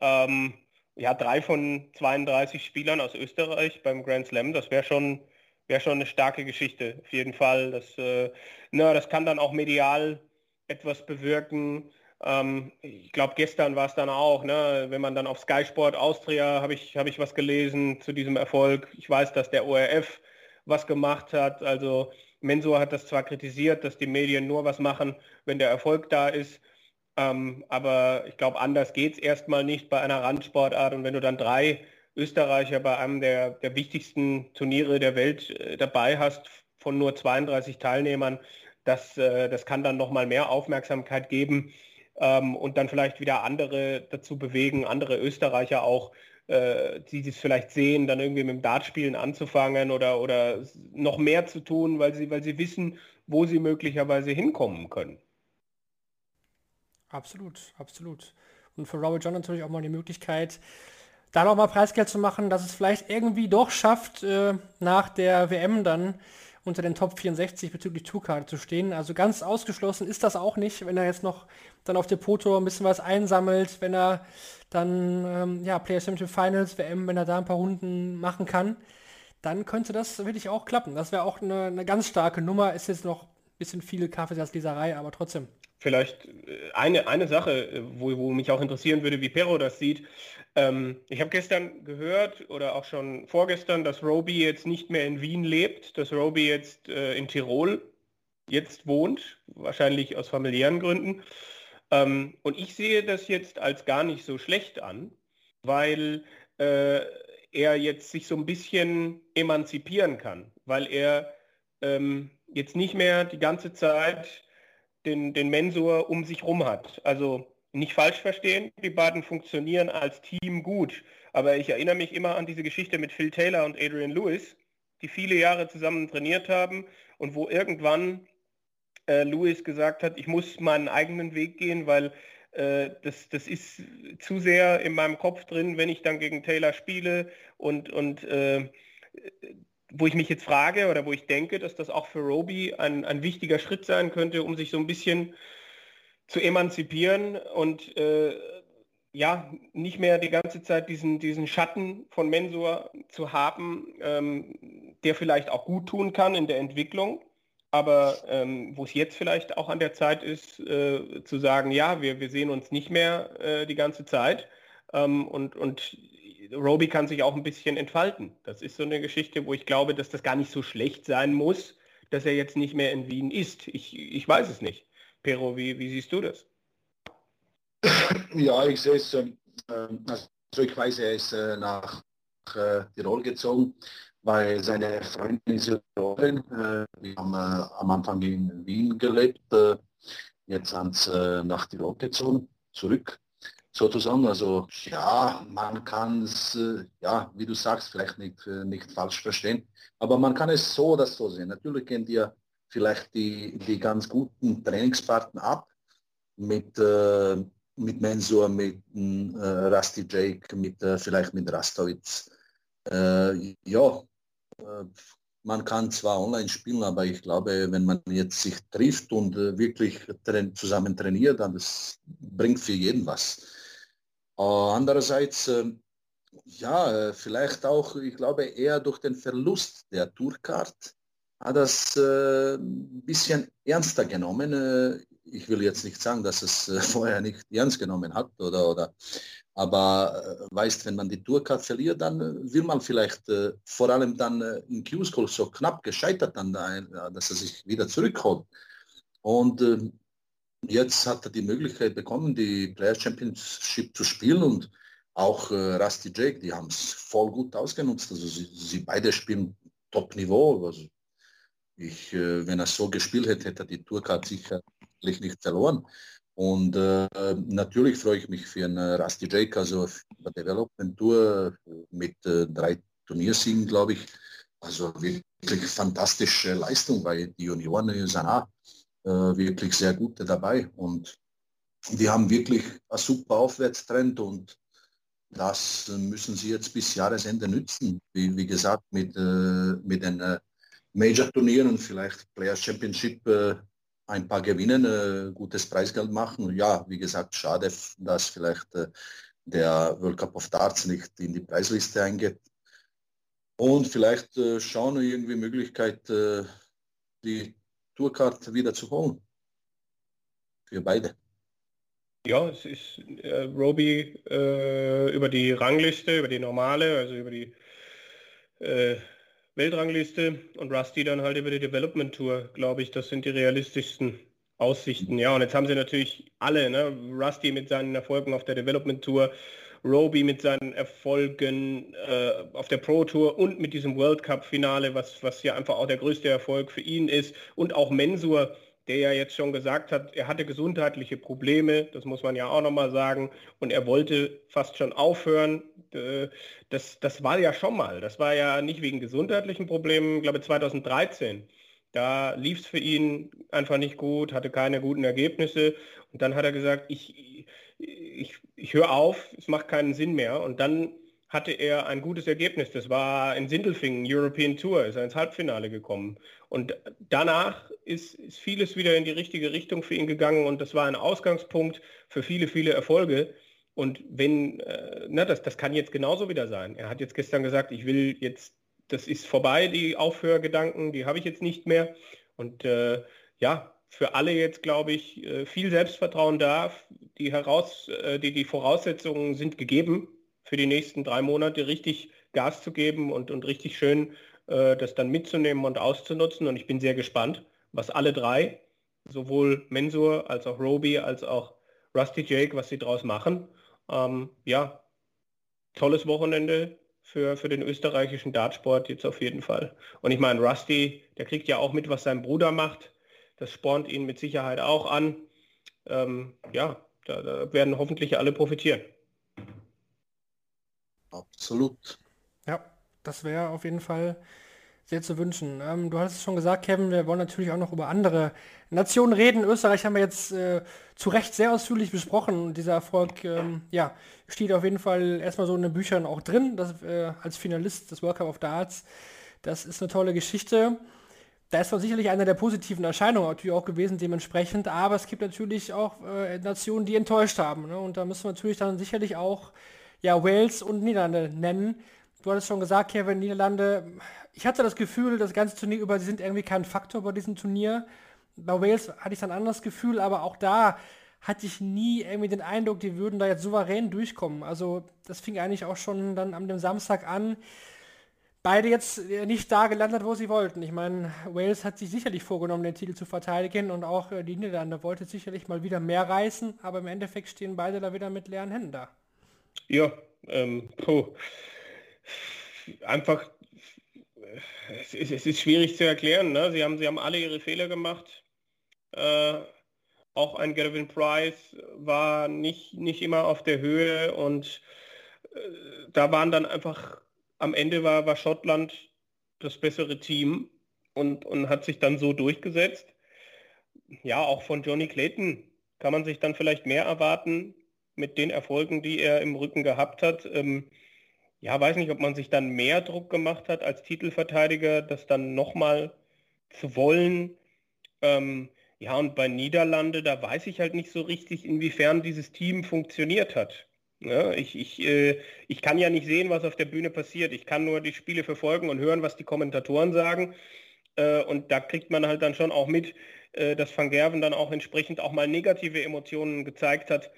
Speaker 2: Ähm, ja, drei von 32 Spielern aus Österreich beim Grand Slam, das wäre schon, wär schon eine starke Geschichte, auf jeden Fall. Das, äh, na, das kann dann auch medial etwas bewirken. Ähm, ich glaube, gestern war es dann auch, ne, wenn man dann auf Sky Sport Austria habe ich, hab ich was gelesen zu diesem Erfolg. Ich weiß, dass der ORF was gemacht hat. Also Mensur hat das zwar kritisiert, dass die Medien nur was machen, wenn der Erfolg da ist, ähm, aber ich glaube, anders geht es erstmal nicht bei einer Randsportart. Und wenn du dann drei Österreicher bei einem der, der wichtigsten Turniere der Welt äh, dabei hast, von nur 32 Teilnehmern, das, äh, das kann dann nochmal mehr Aufmerksamkeit geben ähm, und dann vielleicht wieder andere dazu bewegen, andere Österreicher auch, äh, die es vielleicht sehen, dann irgendwie mit dem Dartspielen anzufangen oder, oder noch mehr zu tun, weil sie, weil sie wissen, wo sie möglicherweise hinkommen können.
Speaker 1: Absolut, absolut. Und für Robert John natürlich auch mal die Möglichkeit, da noch mal Preisgeld zu machen, dass es vielleicht irgendwie doch schafft, äh, nach der WM dann unter den Top 64 bezüglich Tourkarte zu stehen. Also ganz ausgeschlossen ist das auch nicht, wenn er jetzt noch dann auf Depoto ein bisschen was einsammelt, wenn er dann ähm, ja Players Championship Finals, WM, wenn er da ein paar Runden machen kann, dann könnte das wirklich auch klappen. Das wäre auch eine, eine, ganz starke Nummer. Ist jetzt noch ein bisschen viel Kaffeesatzleserei, aber trotzdem.
Speaker 2: Vielleicht äh, eine, eine Sache, äh, wo, wo mich auch interessieren würde, wie Perro das sieht. Ähm, ich habe gestern gehört oder auch schon vorgestern, dass Roby jetzt nicht mehr in Wien lebt, dass Roby jetzt äh, in Tirol jetzt wohnt, wahrscheinlich aus familiären Gründen. Ähm, und ich sehe das jetzt als gar nicht so schlecht an, weil äh, er jetzt sich so ein bisschen emanzipieren kann, weil er ähm, jetzt nicht mehr die ganze Zeit den, den Mensur um sich rum hat. Also nicht falsch verstehen, die beiden funktionieren als Team gut. Aber ich erinnere mich immer an diese Geschichte mit Phil Taylor und Adrian Lewis, die viele Jahre zusammen trainiert haben und wo irgendwann äh, Lewis gesagt hat, ich muss meinen eigenen Weg gehen, weil äh, das, das ist zu sehr in meinem Kopf drin, wenn ich dann gegen Taylor spiele und, und äh, wo ich mich jetzt frage oder wo ich denke, dass das auch für Roby ein, ein wichtiger Schritt sein könnte, um sich so ein bisschen zu emanzipieren und äh, ja, nicht mehr die ganze Zeit diesen, diesen Schatten von Mensur zu haben, ähm, der vielleicht auch gut tun kann in der Entwicklung, aber ähm, wo es jetzt vielleicht auch an der Zeit ist, äh, zu sagen, ja, wir, wir sehen uns nicht mehr äh, die ganze Zeit ähm, und, und Roby kann sich auch ein bisschen entfalten. Das ist so eine Geschichte, wo ich glaube, dass das gar nicht so schlecht sein muss, dass er jetzt nicht mehr in Wien ist. Ich, ich weiß es nicht. Pero, wie, wie siehst du das?
Speaker 3: Ja, ich sehe es, äh, also ich weiß, er ist äh, nach äh, Tirol gezogen, weil seine Freundin ist Tirolerin. Äh, wir haben äh, am Anfang in Wien gelebt, äh, jetzt sind sie nach Tirol gezogen, zurück sozusagen. Also ja, man kann es, ja, wie du sagst, vielleicht nicht, nicht falsch verstehen, aber man kann es so oder so sehen. Natürlich gehen dir vielleicht die, die ganz guten Trainingspartner ab mit, äh, mit Mensur, mit äh, Rusty Jake, mit, äh, vielleicht mit Rastowitz. Äh, ja, äh, man kann zwar online spielen, aber ich glaube, wenn man jetzt sich trifft und äh, wirklich zusammen trainiert, dann das bringt für jeden was. andererseits, ja, vielleicht auch, ich glaube, eher durch den Verlust der Tourcard hat das äh, bisschen ernster genommen. Äh, ich will jetzt nicht sagen, dass es äh, [laughs] vorher nicht ernst genommen hat, oder, oder aber äh, weißt, wenn man die Tourcard verliert, dann äh, will man vielleicht äh, vor allem dann in Q-School so knapp gescheitert, dann, dass er sich wieder zurückholt. Und ähm, jetzt hat er die Möglichkeit bekommen, die Player Championship zu spielen und auch Rusty Jake, die haben es voll gut ausgenutzt. Also sie, sie beide spielen Top-Niveau. Also ich, äh, wenn er so gespielt hätte, hätte er die Tourcard sicherlich nicht verloren. Und äh, natürlich freue ich mich für einen äh, Rusty Jake, also der Development Tour mit äh, drei Turniersiegen, glaube ich. Also wirklich fantastische Leistung, weil die Junioren sind auch äh, wirklich sehr gute dabei. Und die haben wirklich einen super Aufwärtstrend und das müssen sie jetzt bis Jahresende nützen. Wie, wie gesagt, mit, äh, mit den äh, Major-Turnieren, vielleicht Players Championship äh, ein paar gewinnen, äh, gutes Preisgeld machen. Ja, wie gesagt, schade, dass vielleicht äh, der World Cup of Darts nicht in die Preisliste eingeht. Und vielleicht äh, schauen wir irgendwie Möglichkeit, äh, die Tourcard wieder zu holen. Für beide.
Speaker 2: Ja, es ist äh, Roby äh, über die Rangliste, über die normale, also über die Weltrangliste und Rusty dann halt über die Development Tour, glaube ich. Das sind die realistischsten Aussichten. Ja, und jetzt haben sie natürlich alle, ne? Rusty mit seinen Erfolgen auf der Development Tour, Roby mit seinen Erfolgen äh, auf der Pro Tour und mit diesem World Cup Finale, was, was ja einfach auch der größte Erfolg für ihn ist. Und auch Mensur, der ja jetzt schon gesagt hat, er hatte gesundheitliche Probleme, das muss man ja auch nochmal sagen, und er wollte fast schon aufhören. Äh, das, das war ja schon mal, das war ja nicht wegen gesundheitlichen Problemen, ich glaube 2013. Da lief es für ihn einfach nicht gut, hatte keine guten Ergebnisse. Und dann hat er gesagt, ich, ich, ich höre auf, es macht keinen Sinn mehr. Und dann hatte er ein gutes Ergebnis. Das war in Sindelfingen, European Tour, ist er ins Halbfinale gekommen. Und danach ist, ist vieles wieder in die richtige Richtung für ihn gegangen und das war ein Ausgangspunkt für viele, viele Erfolge. Und wenn, äh, na, das, das kann jetzt genauso wieder sein. Er hat jetzt gestern gesagt, ich will jetzt, das ist vorbei, die Aufhörgedanken, die habe ich jetzt nicht mehr. Und äh, ja, für alle jetzt, glaube ich, äh, viel Selbstvertrauen da. Die, heraus, äh, die, die Voraussetzungen sind gegeben, für die nächsten drei Monate richtig Gas zu geben und, und richtig schön äh, das dann mitzunehmen und auszunutzen. Und ich bin sehr gespannt, was alle drei, sowohl Mensur als auch Roby als auch Rusty Jake, was sie draus machen. Ähm, ja, tolles Wochenende für, für den österreichischen Dartsport jetzt auf jeden Fall. Und ich meine, Rusty, der kriegt ja auch mit, was sein Bruder macht. Das spornt ihn mit Sicherheit auch an. Ähm, ja, da, da werden hoffentlich alle profitieren.
Speaker 3: Absolut.
Speaker 1: Ja, das wäre auf jeden Fall sehr zu wünschen. Ähm, du hast es schon gesagt, Kevin, wir wollen natürlich auch noch über andere Nationen reden. Österreich haben wir jetzt äh, zu Recht sehr ausführlich besprochen und dieser Erfolg, ähm, ja, steht auf jeden Fall erstmal so in den Büchern auch drin, dass, äh, als Finalist des World Cup of Darts. Das ist eine tolle Geschichte. Da ist doch sicherlich eine der positiven Erscheinungen natürlich auch gewesen dementsprechend, aber es gibt natürlich auch äh, Nationen, die enttäuscht haben. Ne? Und da müssen wir natürlich dann sicherlich auch ja, Wales und Niederlande nennen. Du hattest schon gesagt, Kevin, Niederlande, ich hatte das Gefühl, das ganze Turnier über, sie sind irgendwie kein Faktor bei diesem Turnier. Bei Wales hatte ich ein anderes Gefühl, aber auch da hatte ich nie irgendwie den Eindruck, die würden da jetzt souverän durchkommen. Also das fing eigentlich auch schon dann am dem Samstag an. Beide jetzt äh, nicht da gelandet, wo sie wollten. Ich meine, Wales hat sich sicherlich vorgenommen, den Titel zu verteidigen und auch äh, die Niederlande wollte sicherlich mal wieder mehr reißen, aber im Endeffekt stehen beide da wieder mit leeren Händen da.
Speaker 2: Ja, ähm, puh. Einfach, es ist, es ist, schwierig zu erklären. Ne? Sie, haben, sie haben alle ihre Fehler gemacht. Äh, auch ein Gavin Price war nicht, nicht immer auf der Höhe und äh, da waren dann einfach, am Ende war, war Schottland das bessere Team und, und hat sich dann so durchgesetzt. Ja, auch von Johnny Clayton kann man sich dann vielleicht mehr erwarten mit den Erfolgen, die er im Rücken gehabt hat. Ähm, ja, weiß nicht, ob man sich dann mehr Druck gemacht hat als Titelverteidiger, das dann nochmal zu wollen. Ähm, ja, und bei Niederlande, da weiß ich halt nicht so richtig, inwiefern dieses Team funktioniert hat. Ja, ich, ich, äh, ich kann ja nicht sehen, was auf der Bühne passiert. Ich kann nur die Spiele verfolgen und hören, was die Kommentatoren sagen. Äh, und da kriegt man halt dann schon auch mit, äh, dass Van Gerven dann auch entsprechend auch mal negative Emotionen gezeigt hat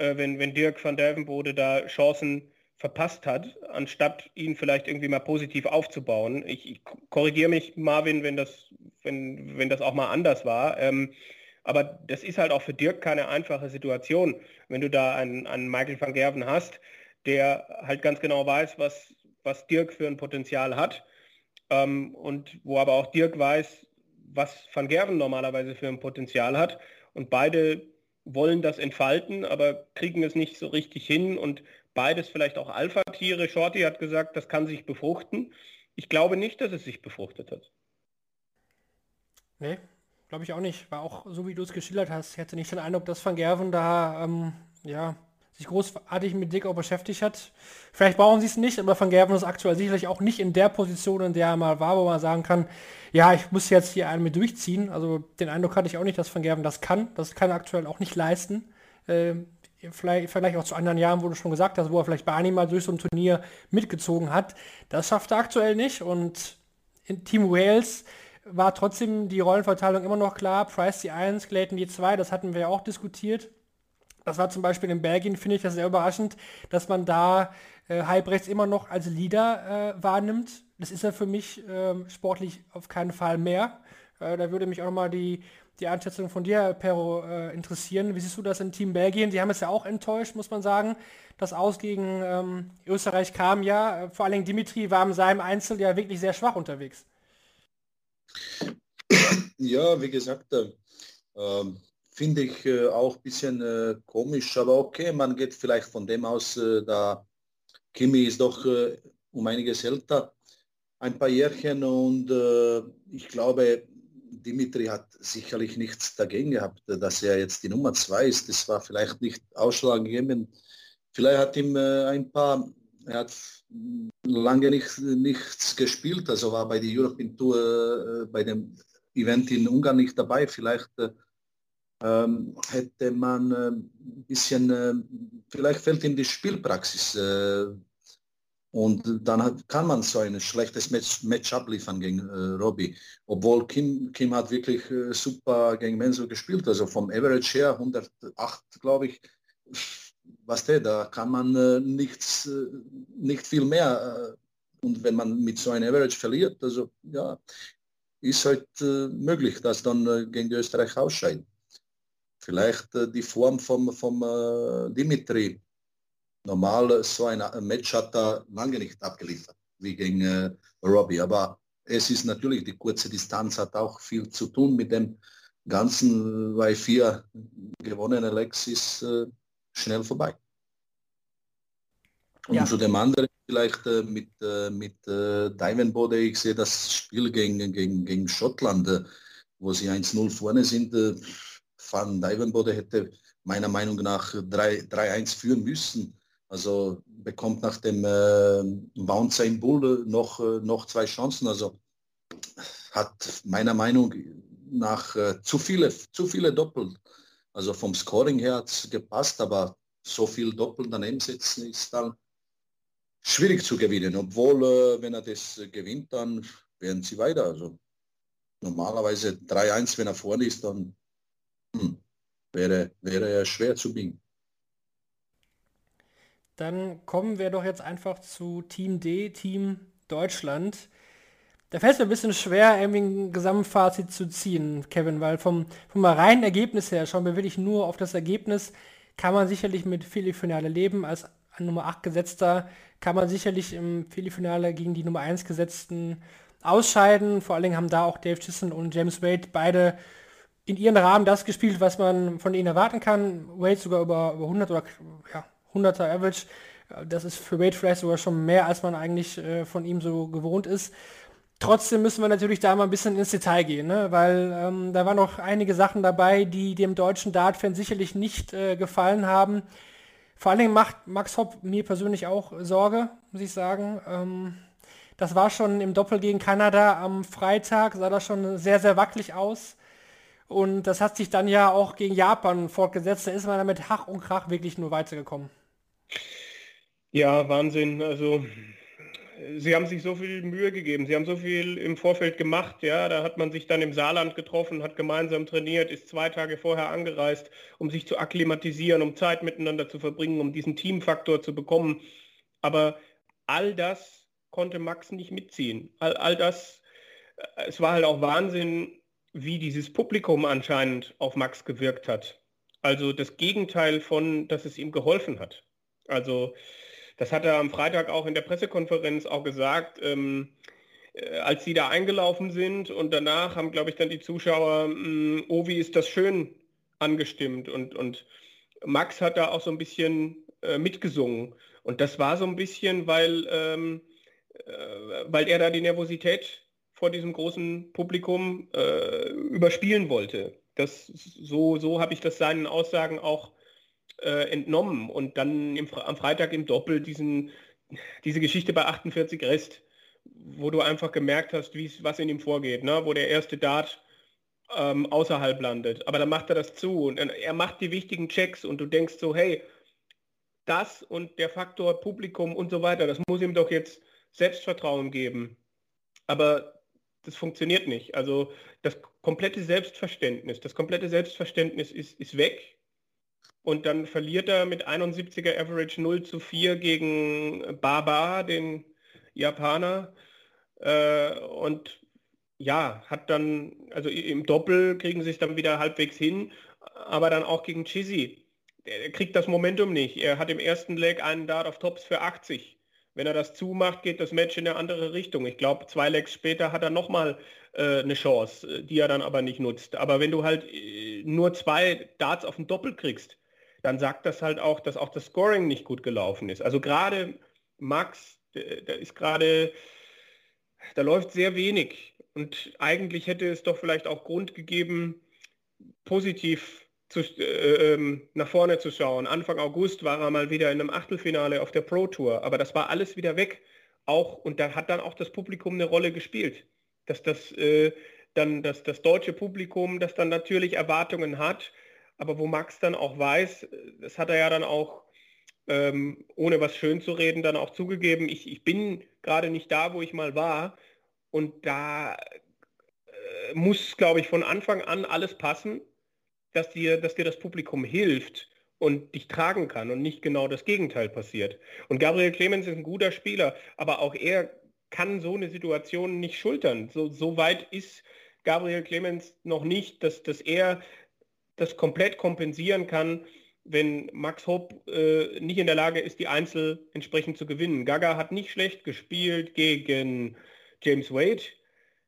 Speaker 2: äh, wenn, wenn Dirk van Delvenbode da Chancen verpasst hat, anstatt ihn vielleicht irgendwie mal positiv aufzubauen. Ich, ich korrigiere mich, Marvin, wenn das, wenn, wenn das auch mal anders war. Ähm, aber das ist halt auch für Dirk keine einfache Situation, wenn du da einen, einen Michael van Gerven hast, der halt ganz genau weiß, was, was Dirk für ein Potenzial hat. Ähm, und wo aber auch Dirk weiß, was Van Gerven normalerweise für ein Potenzial hat. Und beide wollen das entfalten, aber kriegen es nicht so richtig hin und beides vielleicht auch Alpha-Tiere. Shorty hat gesagt, das kann sich befruchten. Ich glaube nicht, dass es sich befruchtet hat.
Speaker 1: Nee, glaube ich auch nicht. War auch so, wie du es geschildert hast. Ich hatte nicht den Eindruck, dass Van Gerven da ähm, ja, sich großartig mit Dick auch beschäftigt hat. Vielleicht brauchen sie es nicht, aber Van Gerven ist aktuell sicherlich auch nicht in der Position, in der er mal war, wo man sagen kann, ja, ich muss jetzt hier einen mit durchziehen. Also den Eindruck hatte ich auch nicht, dass Van Gerven das kann. Das kann er aktuell auch nicht leisten. Äh, vielleicht, vielleicht auch zu anderen Jahren, wo du schon gesagt hast, wo er vielleicht bei Mal durch so ein Turnier mitgezogen hat. Das schafft er aktuell nicht und in Team Wales war trotzdem die Rollenverteilung immer noch klar. Price die 1, Clayton die 2, das hatten wir ja auch diskutiert. Das war zum Beispiel in Belgien, finde ich das sehr überraschend, dass man da äh, Halbrechts immer noch als Leader äh, wahrnimmt. Das ist er für mich äh, sportlich auf keinen Fall mehr. Äh, da würde mich auch nochmal die, die Einschätzung von dir, Pero, äh, interessieren. Wie siehst du das im Team Belgien? Die haben es ja auch enttäuscht, muss man sagen. Das Aus gegen ähm, Österreich kam ja. Vor allem Dimitri war in seinem Einzel ja wirklich sehr schwach unterwegs.
Speaker 3: Ja, wie gesagt, äh, finde ich äh, auch ein bisschen äh, komisch, aber okay, man geht vielleicht von dem aus, äh, da Kimi ist doch äh, um einiges älter, ein paar Jährchen und äh, ich glaube, Dimitri hat sicherlich nichts dagegen gehabt, dass er jetzt die Nummer zwei ist. Das war vielleicht nicht ausschlaggebend. Vielleicht hat ihm äh, ein paar, er hat lange nicht, nichts gespielt, also war bei der European Tour, bei dem Event in Ungarn nicht dabei. Vielleicht ähm, hätte man äh, ein bisschen, äh, vielleicht fällt ihm die Spielpraxis äh, und dann kann man so ein schlechtes Match, Match abliefern gegen äh, Robbie. Obwohl Kim, Kim hat wirklich äh, super gegen Menzo gespielt, also vom Average her 108, glaube ich. Was der, da kann man äh, nichts, äh, nicht viel mehr. Äh, und wenn man mit so einem Average verliert, also ja, ist halt äh, möglich, dass dann gegen Österreich ausscheiden. Vielleicht die Form vom, vom Dimitri. Normal so ein Match hat er lange nicht abgeliefert, wie gegen äh, Robbie. Aber es ist natürlich, die kurze Distanz hat auch viel zu tun mit dem Ganzen, weil vier gewonnene Legs ist äh, schnell vorbei. Und ja. zu dem anderen vielleicht äh, mit, äh, mit äh, Divenbode, ich sehe das Spiel gegen, gegen, gegen Schottland, äh, wo sie 1-0 vorne sind, äh, Van Dijvenbode hätte meiner Meinung nach 3-1 führen müssen. Also bekommt nach dem äh, in Bull noch, äh, noch zwei Chancen. Also hat meiner Meinung nach äh, zu viele, zu viele Doppel. Also vom Scoring her hat es gepasst, aber so viel Doppel daneben setzen ist dann schwierig zu gewinnen. Obwohl, äh, wenn er das gewinnt, dann werden sie weiter. Also normalerweise 3-1, wenn er vorne ist, dann hm. Wäre, wäre ja schwer zu biegen.
Speaker 1: Dann kommen wir doch jetzt einfach zu Team D, Team Deutschland. Da fällt es mir ein bisschen schwer, irgendwie ein Gesamtfazit zu ziehen, Kevin, weil vom, vom reinen Ergebnis her, schauen wir wirklich nur auf das Ergebnis, kann man sicherlich mit Philly-Finale leben. Als Nummer 8 gesetzter kann man sicherlich im Philly-Finale gegen die Nummer 1 gesetzten ausscheiden. Vor allen Dingen haben da auch Dave Chisholm und James Wade beide in ihren Rahmen das gespielt, was man von ihnen erwarten kann. Wade sogar über, über 100 oder ja, 100er Average. Das ist für Wade vielleicht sogar schon mehr, als man eigentlich äh, von ihm so gewohnt ist. Trotzdem müssen wir natürlich da mal ein bisschen ins Detail gehen, ne? weil ähm, da waren noch einige Sachen dabei, die dem deutschen Dart-Fan sicherlich nicht äh, gefallen haben. Vor allen Dingen macht Max Hopp mir persönlich auch Sorge, muss ich sagen. Ähm, das war schon im Doppel gegen Kanada am Freitag, sah das schon sehr, sehr wackelig aus. Und das hat sich dann ja auch gegen Japan fortgesetzt. Da ist man damit Hach und Krach wirklich nur weitergekommen.
Speaker 2: Ja, Wahnsinn. Also sie haben sich so viel Mühe gegeben, sie haben so viel im Vorfeld gemacht, ja, da hat man sich dann im Saarland getroffen, hat gemeinsam trainiert, ist zwei Tage vorher angereist, um sich zu akklimatisieren, um Zeit miteinander zu verbringen, um diesen Teamfaktor zu bekommen. Aber all das konnte Max nicht mitziehen. All, all das, äh, es war halt auch Wahnsinn, wie dieses Publikum anscheinend auf Max gewirkt hat. Also das Gegenteil von, dass es ihm geholfen hat. Also das hat er am Freitag auch in der Pressekonferenz auch gesagt, ähm, äh, als sie da eingelaufen sind und danach haben, glaube ich, dann die Zuschauer, mh, oh, wie ist das schön angestimmt und, und Max hat da auch so ein bisschen äh, mitgesungen. Und das war so ein bisschen, weil, ähm, äh, weil er da die Nervosität vor diesem großen Publikum äh, überspielen wollte. Das, so so habe ich das seinen Aussagen auch äh, entnommen. Und dann im, am Freitag im Doppel diesen, diese Geschichte bei 48 Rest, wo du einfach gemerkt hast, was in ihm vorgeht, ne? wo der erste Dart ähm, außerhalb landet. Aber dann macht er das zu und er macht die wichtigen Checks und du denkst so, hey, das und der Faktor Publikum und so weiter, das muss ihm doch jetzt Selbstvertrauen geben. Aber das funktioniert nicht. Also das komplette Selbstverständnis, das komplette Selbstverständnis ist, ist weg. Und dann verliert er mit 71er Average 0 zu 4 gegen Baba, den Japaner. Äh, und ja, hat dann, also im Doppel kriegen sie es dann wieder halbwegs hin, aber dann auch gegen Chizzy. Er kriegt das Momentum nicht. Er hat im ersten Leg einen Dart auf Tops für 80. Wenn er das zumacht, geht das Match in eine andere Richtung. Ich glaube, zwei Legs später hat er nochmal äh, eine Chance, äh, die er dann aber nicht nutzt. Aber wenn du halt äh, nur zwei Darts auf dem Doppel kriegst, dann sagt das halt auch, dass auch das Scoring nicht gut gelaufen ist. Also gerade Max, da ist gerade, da läuft sehr wenig. Und eigentlich hätte es doch vielleicht auch Grund gegeben, positiv zu, äh, ähm, nach vorne zu schauen. Anfang August war er mal wieder in einem Achtelfinale auf der Pro Tour, aber das war alles wieder weg. Auch, und da hat dann auch das Publikum eine Rolle gespielt. Dass das äh, dann dass das deutsche Publikum, das dann natürlich Erwartungen hat, aber wo Max dann auch weiß, das hat er ja dann auch, ähm, ohne was schön zu reden, dann auch zugegeben, ich, ich bin gerade nicht da, wo ich mal war. Und da äh, muss, glaube ich, von Anfang an alles passen, dass dir, dass dir das Publikum hilft und dich tragen kann und nicht genau das Gegenteil passiert. Und Gabriel Clemens ist ein guter Spieler, aber auch er kann so eine Situation nicht schultern. So, so weit ist Gabriel Clemens noch nicht, dass, dass er das komplett kompensieren kann, wenn Max Hopp äh, nicht in der Lage ist, die Einzel entsprechend zu gewinnen. Gaga hat nicht schlecht gespielt gegen James Wade,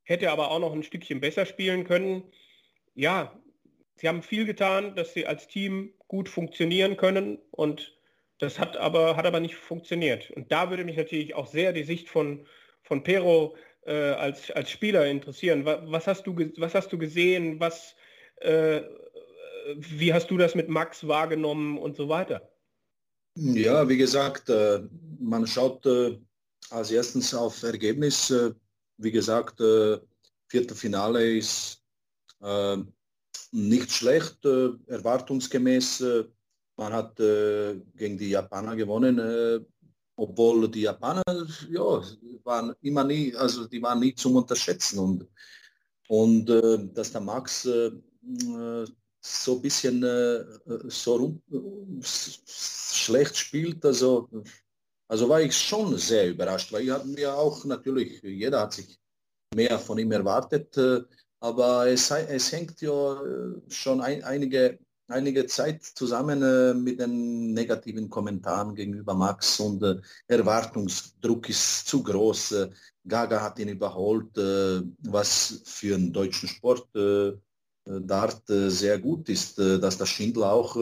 Speaker 2: hätte aber auch noch ein Stückchen besser spielen können. Ja, sie haben viel getan, dass sie als Team gut funktionieren können und das hat aber, hat aber nicht funktioniert. Und da würde mich natürlich auch sehr die Sicht von, von Pero äh, als, als Spieler interessieren. Was, was, hast du, was hast du gesehen? Was, äh, wie hast du das mit Max wahrgenommen und so weiter?
Speaker 3: Ja, wie gesagt, äh, man schaut äh, als erstens auf Ergebnis. Äh, wie gesagt, Viertelfinale ist nicht schlecht, erwartungsgemäß. Man hat gegen die Japaner gewonnen, obwohl die Japaner ja waren immer nie, also die waren nie zum Unterschätzen und und dass der Max so ein bisschen äh, so rum, schlecht spielt. Also, also war ich schon sehr überrascht, weil ich hatten ja auch natürlich, jeder hat sich mehr von ihm erwartet, äh, aber es, es hängt ja äh, schon ein, einige, einige Zeit zusammen äh, mit den negativen Kommentaren gegenüber Max und äh, Erwartungsdruck ist zu groß. Äh, Gaga hat ihn überholt, was für einen deutschen Sport äh, Dart äh, sehr gut ist, äh, dass der Schindler auch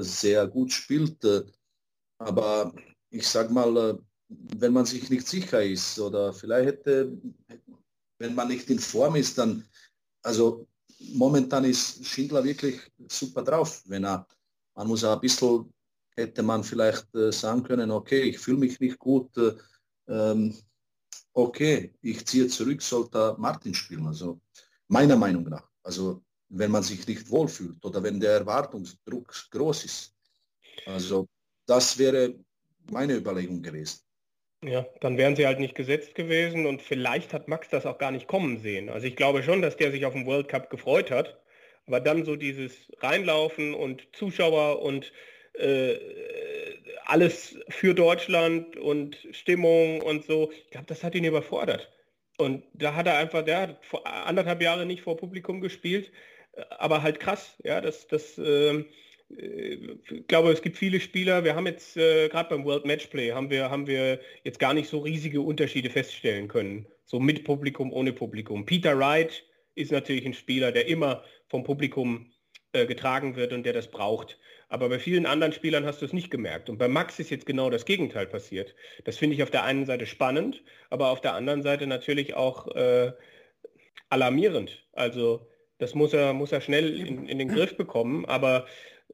Speaker 3: sehr gut spielt. Aber ich sag mal, wenn man sich nicht sicher ist oder vielleicht hätte, wenn man nicht in Form ist, dann, also momentan ist Schindler wirklich super drauf. Wenn er, man muss ein bisschen, hätte man vielleicht sagen können, okay, ich fühle mich nicht gut, ähm, okay, ich ziehe zurück, sollte Martin spielen. Also meiner Meinung nach. Also wenn man sich nicht wohlfühlt oder wenn der Erwartungsdruck groß ist. Also das wäre meine Überlegung gewesen.
Speaker 2: Ja, dann wären sie halt nicht gesetzt gewesen und vielleicht hat Max das auch gar nicht kommen sehen. Also ich glaube schon, dass der sich auf den World Cup gefreut hat, aber dann so dieses Reinlaufen und Zuschauer und äh, alles für Deutschland und Stimmung und so, ich glaube, das hat ihn überfordert. Und da hat er einfach, der hat vor anderthalb Jahre nicht vor Publikum gespielt aber halt krass, ja, das, das ähm, äh, ich glaube, es gibt viele Spieler. Wir haben jetzt äh, gerade beim World Matchplay haben wir, haben wir jetzt gar nicht so riesige Unterschiede feststellen können. So mit Publikum, ohne Publikum. Peter Wright ist natürlich ein Spieler, der immer vom Publikum äh, getragen wird und der das braucht. Aber bei vielen anderen Spielern hast du es nicht gemerkt. Und bei Max ist jetzt genau das Gegenteil passiert. Das finde ich auf der einen Seite spannend, aber auf der anderen Seite natürlich auch äh, alarmierend. Also das muss er, muss er schnell in, in den Griff bekommen. Aber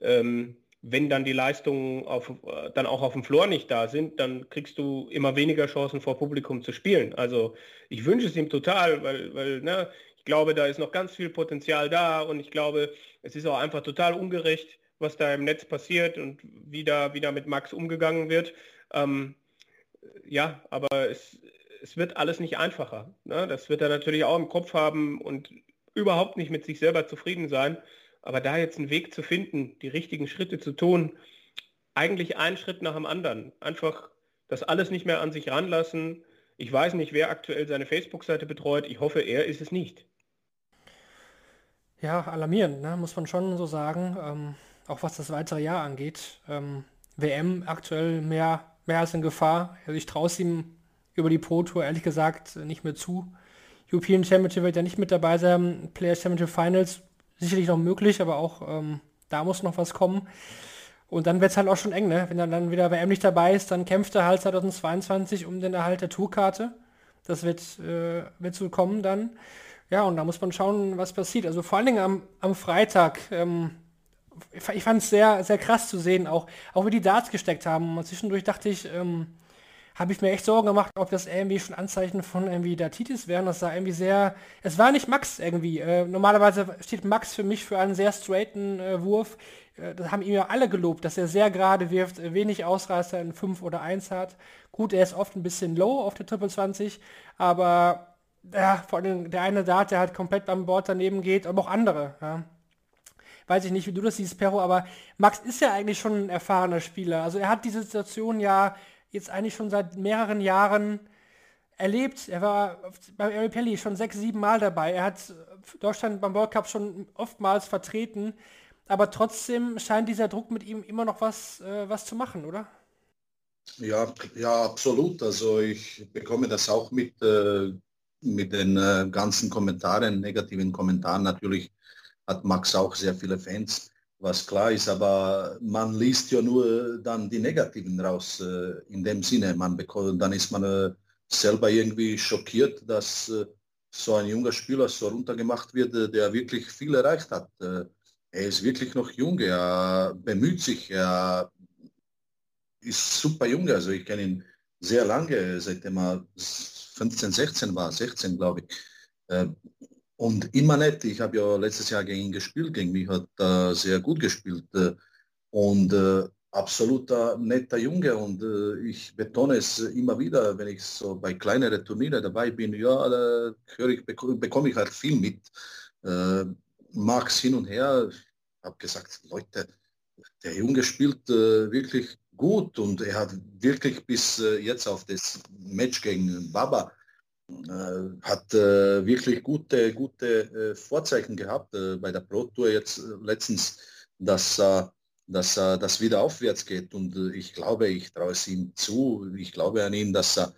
Speaker 2: ähm, wenn dann die Leistungen auf, dann auch auf dem Floor nicht da sind, dann kriegst du immer weniger Chancen vor Publikum zu spielen. Also ich wünsche es ihm total, weil, weil ne, ich glaube, da ist noch ganz viel Potenzial da und ich glaube, es ist auch einfach total ungerecht, was da im Netz passiert und wie da, wie da mit Max umgegangen wird. Ähm, ja, aber es, es wird alles nicht einfacher. Ne? Das wird er natürlich auch im Kopf haben und überhaupt nicht mit sich selber zufrieden sein. Aber da jetzt einen Weg zu finden, die richtigen Schritte zu tun, eigentlich einen Schritt nach dem anderen. Einfach das alles nicht mehr an sich ranlassen. Ich weiß nicht, wer aktuell seine Facebook-Seite betreut. Ich hoffe, er ist es nicht.
Speaker 1: Ja, alarmierend, ne? muss man schon so sagen. Ähm, auch was das weitere Jahr angeht. Ähm, WM aktuell mehr, mehr als in Gefahr. Also ich traue es ihm über die Pro Tour ehrlich gesagt nicht mehr zu. European Championship wird ja nicht mit dabei sein. Player Championship Finals sicherlich noch möglich, aber auch ähm, da muss noch was kommen. Und dann wird es halt auch schon eng, ne? Wenn er dann wieder WM nicht dabei ist, dann kämpft er halt 2022 um den Erhalt der Tourkarte. Das wird, äh, wird so kommen dann. Ja, und da muss man schauen, was passiert. Also vor allen Dingen am, am Freitag. Ähm, ich fand es sehr, sehr krass zu sehen, auch, auch wie die Darts gesteckt haben. Und zwischendurch dachte ich, ähm, habe ich mir echt Sorgen gemacht, ob das irgendwie schon Anzeichen von irgendwie Datitis wären. Das sah irgendwie sehr, es war nicht Max irgendwie. Äh, normalerweise steht Max für mich für einen sehr straighten äh, Wurf. Äh, das haben ihm ja alle gelobt, dass er sehr gerade wirft, äh, wenig Ausreißer in 5 oder 1 hat. Gut, er ist oft ein bisschen low auf der Triple 20, aber ja, vor allem der eine Dart, der halt komplett beim Board daneben geht, aber auch andere. Ja. Weiß ich nicht, wie du das siehst, Perro, aber Max ist ja eigentlich schon ein erfahrener Spieler. Also er hat diese Situation ja jetzt eigentlich schon seit mehreren Jahren erlebt. Er war beim Ari Pelli schon sechs, sieben Mal dabei. Er hat Deutschland beim World Cup schon oftmals vertreten. Aber trotzdem scheint dieser Druck mit ihm immer noch was, äh, was zu machen, oder?
Speaker 3: Ja, ja, absolut. Also ich bekomme das auch mit, äh, mit den äh, ganzen Kommentaren, negativen Kommentaren. Natürlich hat Max auch sehr viele Fans was klar ist, aber man liest ja nur dann die Negativen raus. Äh, in dem Sinne, man bekommt, dann ist man äh, selber irgendwie schockiert, dass äh, so ein junger Spieler so runtergemacht wird, der wirklich viel erreicht hat. er ist wirklich noch jung, er bemüht sich, er ist super jung, also ich kenne ihn sehr lange, seitdem er 15, 16 war, 16 glaube ich. Und immer nett. Ich habe ja letztes Jahr gegen ihn gespielt, gegen mich hat er sehr gut gespielt. Äh, und äh, absoluter netter Junge. Und äh, ich betone es immer wieder, wenn ich so bei kleineren Turnieren dabei bin, ja, da ich, bekomme ich halt viel mit. Äh, Max hin und her. Habe gesagt, Leute, der Junge spielt äh, wirklich gut und er hat wirklich bis äh, jetzt auf das Match gegen Baba äh, hat äh, wirklich gute, gute äh, Vorzeichen gehabt bei der Pro Tour jetzt letztens, dass, dass das wieder aufwärts geht. Und ich glaube, ich traue es ihm zu. Ich glaube an ihn, dass er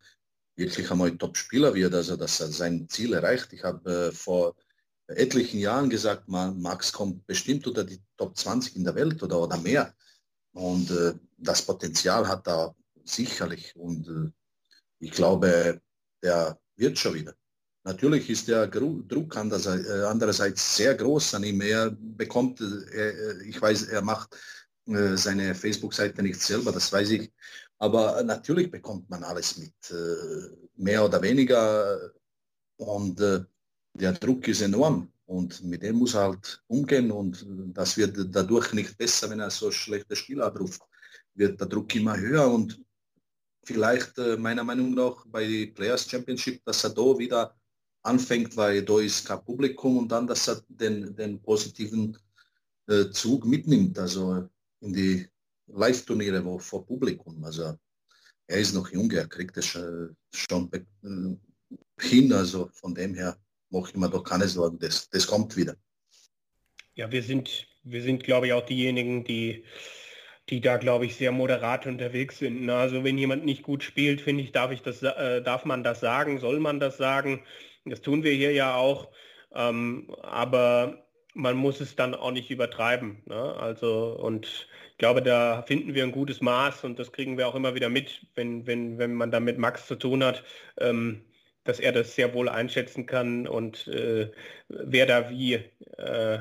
Speaker 3: wirklich einmal Top-Spieler wird, also dass er sein Ziel erreicht. Ich habe vor etlichen Jahren gesagt, Max kommt bestimmt unter die Top 20 in der Welt oder, oder mehr. Und äh, das Potenzial hat er sicherlich. Und äh, ich glaube, der wird schon wieder. Natürlich ist der Druck äh, andererseits sehr groß an ihm. Er bekommt, äh, ich weiß, er macht äh, seine Facebook-Seite nicht selber, das weiß ich. Aber natürlich bekommt man alles mit, mehr oder weniger. Und der Druck ist enorm. Und mit dem muss er halt umgehen und das wird dadurch nicht besser, wenn er so schlechte Spiele abruft. Wird der Druck immer höher und vielleicht äh, meiner Meinung nach bei Players Championship, dass er da wieder anfängt, weil da ist kein Publikum und dann, dass er den, den positiven äh, Zug mitnimmt, also in die Live-Turniere wo vor Publikum. Also er ist noch jung, er kriegt es schon, schon äh, hin, also von dem her mache ich mir doch keine Sorgen, das, das kommt wieder.
Speaker 2: Ja, wir sind, wir sind glaube ich auch diejenigen, die die da, glaube ich, sehr moderat unterwegs sind. Ne? Also wenn jemand nicht gut spielt, finde ich, darf ich das, äh, darf man das sagen, soll man das sagen. Das tun wir hier ja auch. Ähm, aber man muss es dann auch nicht übertreiben. Ne? Also und ich glaube, da finden wir ein gutes Maß und das kriegen wir auch immer wieder mit, wenn, wenn, wenn man da mit Max zu tun hat. Ähm, dass er das sehr wohl einschätzen kann und äh, wer da wie äh,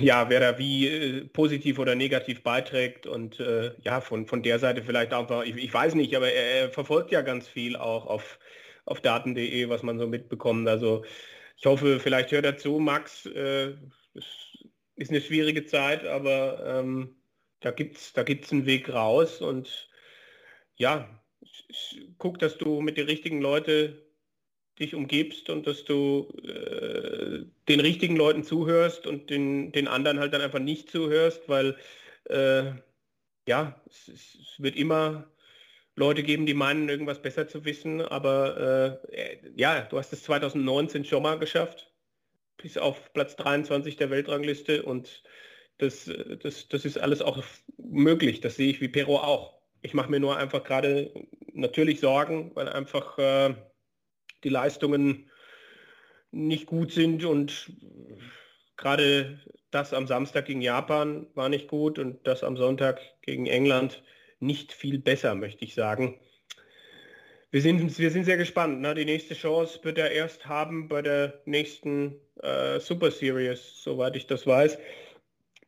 Speaker 2: ja, wer da wie äh, positiv oder negativ beiträgt und äh, ja, von, von der Seite vielleicht einfach, ich, ich weiß nicht, aber er, er, verfolgt ja ganz viel auch auf, auf daten.de, was man so mitbekommt. Also ich hoffe, vielleicht hört er zu, Max. Äh, ist eine schwierige Zeit, aber ähm, da gibt es da gibt's einen Weg raus und ja, guck, dass du mit den richtigen Leuten dich umgibst und dass du äh, den richtigen Leuten zuhörst und den, den anderen halt dann einfach nicht zuhörst, weil äh, ja, es, es, wird immer Leute geben, die meinen, irgendwas besser zu wissen, aber äh, ja, du hast es 2019 schon mal geschafft, bis auf Platz 23 der Weltrangliste und das, das, das ist alles auch möglich, das sehe ich wie Pero auch. Ich mache mir nur einfach gerade natürlich Sorgen, weil einfach äh, die Leistungen nicht gut sind und gerade das am Samstag gegen Japan war nicht gut und das am Sonntag gegen England nicht viel besser, möchte ich sagen. Wir sind, wir sind sehr gespannt. Ne? Die nächste Chance wird er erst haben bei der nächsten äh, Super Series, soweit ich das weiß.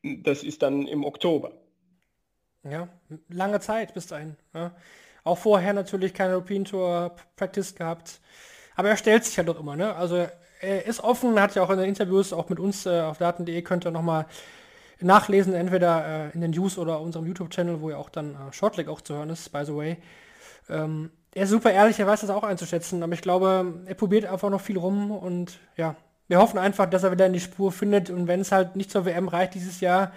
Speaker 2: Das ist dann im Oktober.
Speaker 1: Ja, lange Zeit bis dahin. Ja. Auch vorher natürlich keine European Tour Practice gehabt. Aber er stellt sich halt doch immer, ne? Also er ist offen, hat ja auch in den Interviews, auch mit uns äh, auf daten.de, könnt ihr nochmal nachlesen, entweder äh, in den News oder unserem YouTube-Channel, wo ja auch dann äh, Shortleg auch zu hören ist, by the way. Ähm, er ist super ehrlich, er weiß das auch einzuschätzen, aber ich glaube, er probiert einfach noch viel rum und ja, wir hoffen einfach, dass er wieder in die Spur findet und wenn es halt nicht zur WM reicht dieses Jahr,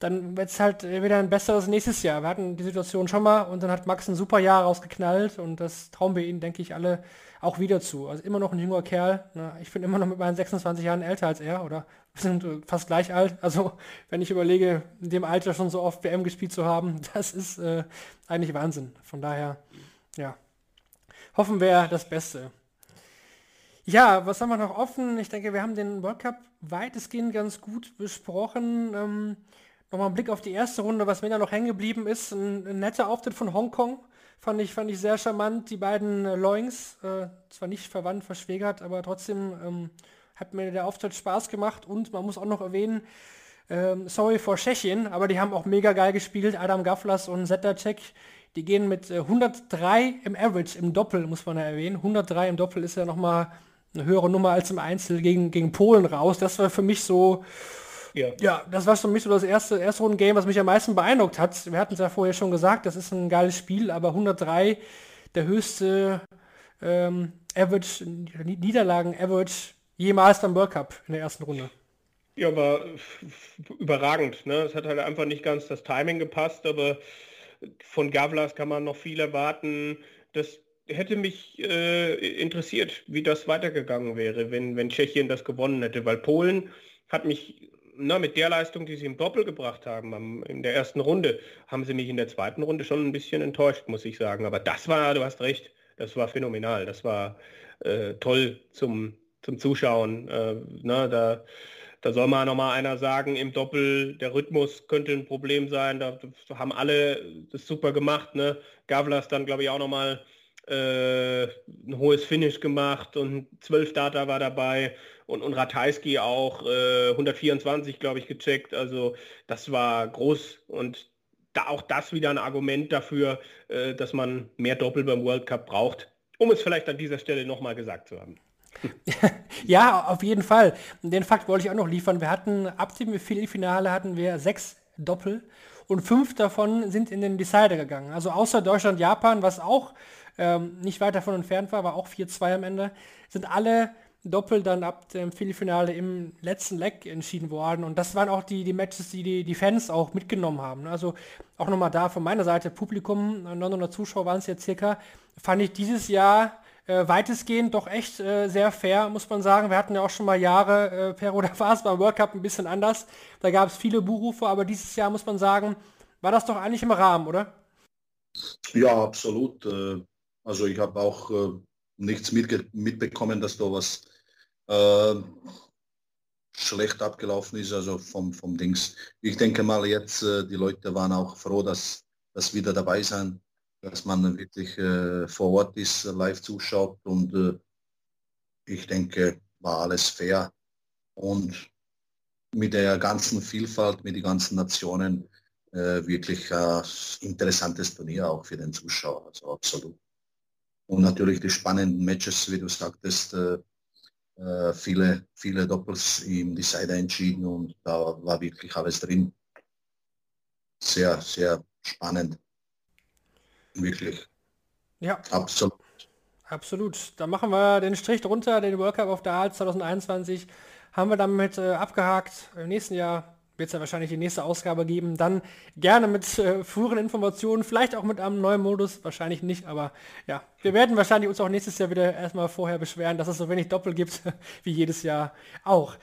Speaker 1: dann wird es halt wieder ein besseres nächstes Jahr. Wir hatten die Situation schon mal und dann hat Max ein super Jahr rausgeknallt und das trauen wir ihnen, denke ich, alle auch wieder zu. Also immer noch ein junger Kerl. Ne? Ich bin immer noch mit meinen 26 Jahren älter als er oder [laughs] wir sind fast gleich alt. Also wenn ich überlege, in dem Alter schon so oft WM gespielt zu haben, [laughs] das ist äh, eigentlich Wahnsinn. Von daher, ja, hoffen wir das Beste. Ja, was haben wir noch offen? Ich denke, wir haben den World Cup weitestgehend ganz gut besprochen. Ähm, Nochmal ein Blick auf die erste Runde, was mir da noch hängen geblieben ist. Ein, ein netter Auftritt von Hongkong. Fand ich, fand ich sehr charmant. Die beiden äh, Loings, äh, zwar nicht verwandt, verschwägert, aber trotzdem ähm, hat mir der Auftritt Spaß gemacht. Und man muss auch noch erwähnen, ähm, sorry for Tschechien, aber die haben auch mega geil gespielt. Adam Gaflas und Zettercek, die gehen mit äh, 103 im Average, im Doppel, muss man ja erwähnen. 103 im Doppel ist ja nochmal eine höhere Nummer als im Einzel gegen, gegen Polen raus. Das war für mich so, ja. ja, das war für mich so das erste, erste Runden-Game, was mich am meisten beeindruckt hat. Wir hatten es ja vorher schon gesagt, das ist ein geiles Spiel, aber 103, der höchste ähm, Average, Niederlagen-Average jemals beim World Cup in der ersten Runde.
Speaker 2: Ja, war überragend. Ne? Es hat halt einfach nicht ganz das Timing gepasst, aber von Gavlas kann man noch viel erwarten. Das hätte mich äh, interessiert, wie das weitergegangen wäre, wenn, wenn Tschechien das gewonnen hätte, weil Polen hat mich na, mit der Leistung, die sie im Doppel gebracht haben am, in der ersten Runde, haben sie mich in der zweiten Runde schon ein bisschen enttäuscht, muss ich sagen. Aber das war, du hast recht, das war phänomenal. Das war äh, toll zum, zum Zuschauen. Äh, na, da, da soll mal noch mal einer sagen, im Doppel, der Rhythmus könnte ein Problem sein. Da haben alle das super gemacht. Ne? Gavlas dann, glaube ich, auch noch mal äh, ein hohes Finish gemacht und 12 Data war dabei und, und Ratajski auch äh, 124, glaube ich, gecheckt. Also das war groß und da auch das wieder ein Argument dafür, äh, dass man mehr Doppel beim World Cup braucht, um es vielleicht an dieser Stelle nochmal gesagt zu haben. [laughs]
Speaker 1: ja, auf jeden Fall. Den Fakt wollte ich auch noch liefern. Wir hatten ab dem Viertelfinale hatten wir sechs Doppel und fünf davon sind in den Decider gegangen. Also außer Deutschland, Japan, was auch ähm, nicht weit davon entfernt war, war auch 4-2 am Ende, sind alle Doppel dann ab dem Viertelfinale im letzten Leck entschieden worden. Und das waren auch die, die Matches, die, die die Fans auch mitgenommen haben. Also auch nochmal da von meiner Seite, Publikum, 900 Zuschauer waren es jetzt circa, fand ich dieses Jahr äh, weitestgehend doch echt äh, sehr fair, muss man sagen. Wir hatten ja auch schon mal Jahre, äh, Pero, da war es beim World Cup ein bisschen anders. Da gab es viele Buchrufe, aber dieses Jahr muss man sagen, war das doch eigentlich im Rahmen, oder?
Speaker 3: Ja, absolut. Äh, also ich habe auch äh, nichts mitbekommen, dass da was äh, schlecht abgelaufen ist, also vom, vom Dings. Ich denke mal jetzt, äh, die Leute waren auch froh, dass das wieder dabei sein, dass man wirklich äh, vor Ort ist, live zuschaut und äh, ich denke, war alles fair und mit der ganzen Vielfalt, mit den ganzen Nationen äh, wirklich ein interessantes Turnier auch für den Zuschauer, also absolut. Und natürlich die spannenden Matches, wie du sagtest, äh, äh, viele, viele Doppels im Decider entschieden und da war wirklich alles drin. Sehr, sehr spannend. Wirklich.
Speaker 1: Ja.
Speaker 3: Absolut.
Speaker 1: Absolut. Da machen wir den Strich drunter, den World Cup of Darts 2021 haben wir damit äh, abgehakt. Im nächsten Jahr wird es ja wahrscheinlich die nächste Ausgabe geben. Dann gerne mit äh, früheren Informationen, vielleicht auch mit einem neuen Modus, wahrscheinlich nicht, aber ja, wir werden wahrscheinlich uns auch nächstes Jahr wieder erstmal vorher beschweren, dass es so wenig Doppel gibt, [laughs] wie jedes Jahr auch.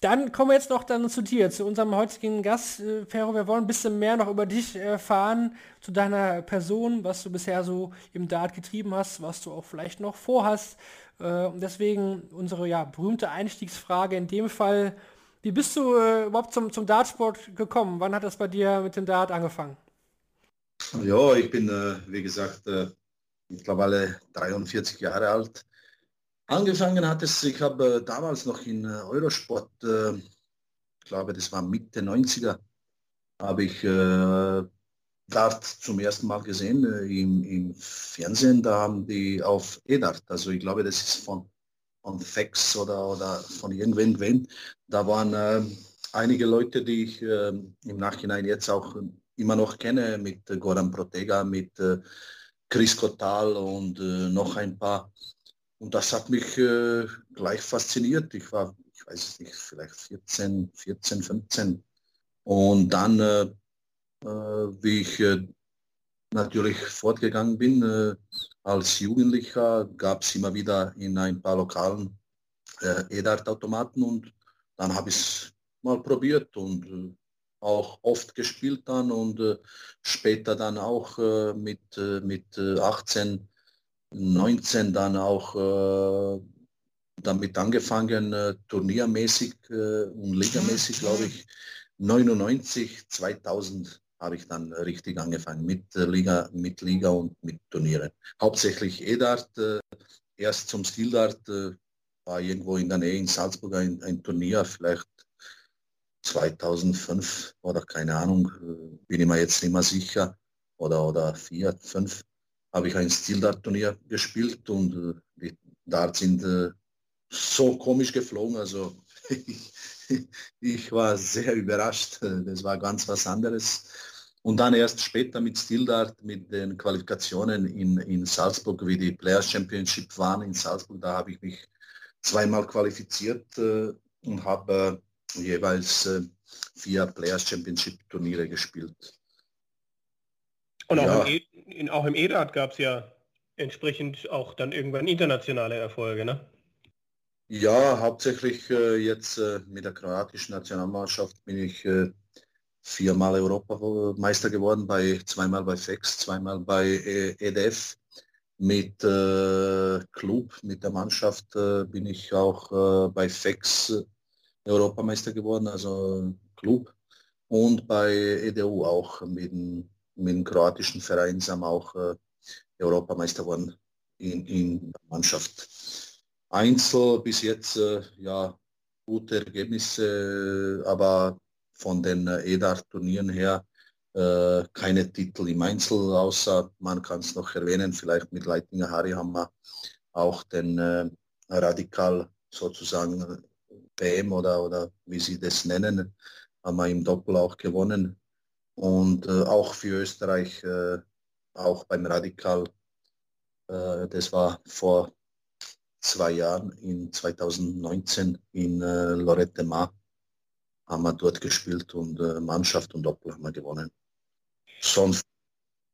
Speaker 1: Dann kommen wir jetzt noch dann zu dir, zu unserem heutigen Gast, äh, Pero. Wir wollen ein bisschen mehr noch über dich erfahren, zu deiner Person, was du bisher so im Dart getrieben hast, was du auch vielleicht noch vorhast. Äh, und deswegen unsere ja, berühmte Einstiegsfrage in dem Fall, wie bist du äh, überhaupt zum, zum Dartsport gekommen? Wann hat das bei dir mit dem Dart angefangen?
Speaker 3: Ja, ich bin, äh, wie gesagt, äh, mittlerweile 43 Jahre alt. Angefangen hat es, ich habe äh, damals noch in äh, Eurosport, äh, ich glaube, das war Mitte 90er, habe ich Dart zum ersten Mal gesehen im, im Fernsehen. Da haben die auf E-Dart, also ich glaube, das ist von von Fax oder, oder von irgendwen. Da waren äh, einige Leute, die ich äh, im Nachhinein jetzt auch immer noch kenne, mit äh, Goran Protega, mit äh, Chris Kotal und äh, noch ein paar. Und das hat mich äh, gleich fasziniert. Ich war, ich weiß es nicht, vielleicht 14, 14, 15. Und dann, wie ich natürlich fortgegangen bin, als Jugendlicher gab es immer wieder in ein paar lokalen äh, E-Dart-Automaten und dann habe ich es mal probiert und äh, auch oft gespielt dann und äh, später dann auch äh, mit, äh, mit 18, äh, 19 dann auch damit angefangen, turniermäßig und ligamäßig, glaube ich, 99, 2000 habe ich dann richtig angefangen mit Liga, mit Liga und mit Turnieren. Hauptsächlich E-Dart, äh, erst zum Stil-Dart, äh, war irgendwo in der Nähe in Salzburg ein, ein, Turnier, vielleicht 2005 oder keine Ahnung, äh, bin ich mir jetzt nicht mehr sicher, oder, oder vier, fünf, habe ich ein Stil-Dart-Turnier gespielt und die Darts sind so komisch geflogen, also [laughs] ich war sehr überrascht. Das war ganz was anderes. Und dann erst später mit Stildart, mit den Qualifikationen in, in Salzburg, wie die Players Championship waren in Salzburg, da habe ich mich zweimal qualifiziert äh, und habe äh, jeweils äh, vier Players Championship Turniere gespielt.
Speaker 2: Und auch, ja. im, e in, auch im EDAT gab es ja entsprechend auch dann irgendwann internationale Erfolge, ne?
Speaker 3: Ja, hauptsächlich äh, jetzt äh, mit der kroatischen Nationalmannschaft bin ich äh, viermal Europameister geworden, bei zweimal bei FEX, zweimal bei EDF. Mit äh, Club, mit der Mannschaft äh, bin ich auch äh, bei FEX Europameister geworden, also Club. Und bei EDU auch mit, mit dem kroatischen Verein sind wir auch äh, Europameister geworden in, in der Mannschaft. Einzel bis jetzt äh, ja gute Ergebnisse, aber von den äh, EDAR-Turnieren her äh, keine Titel im Einzel, außer man kann es noch erwähnen, vielleicht mit Leitinger Harry haben wir auch den äh, Radikal sozusagen PM oder, oder wie sie das nennen, haben wir im Doppel auch gewonnen. Und äh, auch für Österreich, äh, auch beim Radikal, das war vor zwei Jahren, in 2019 in Lorette Mar haben wir dort gespielt und äh, Mannschaft und Doppel haben wir gewonnen. Sonst,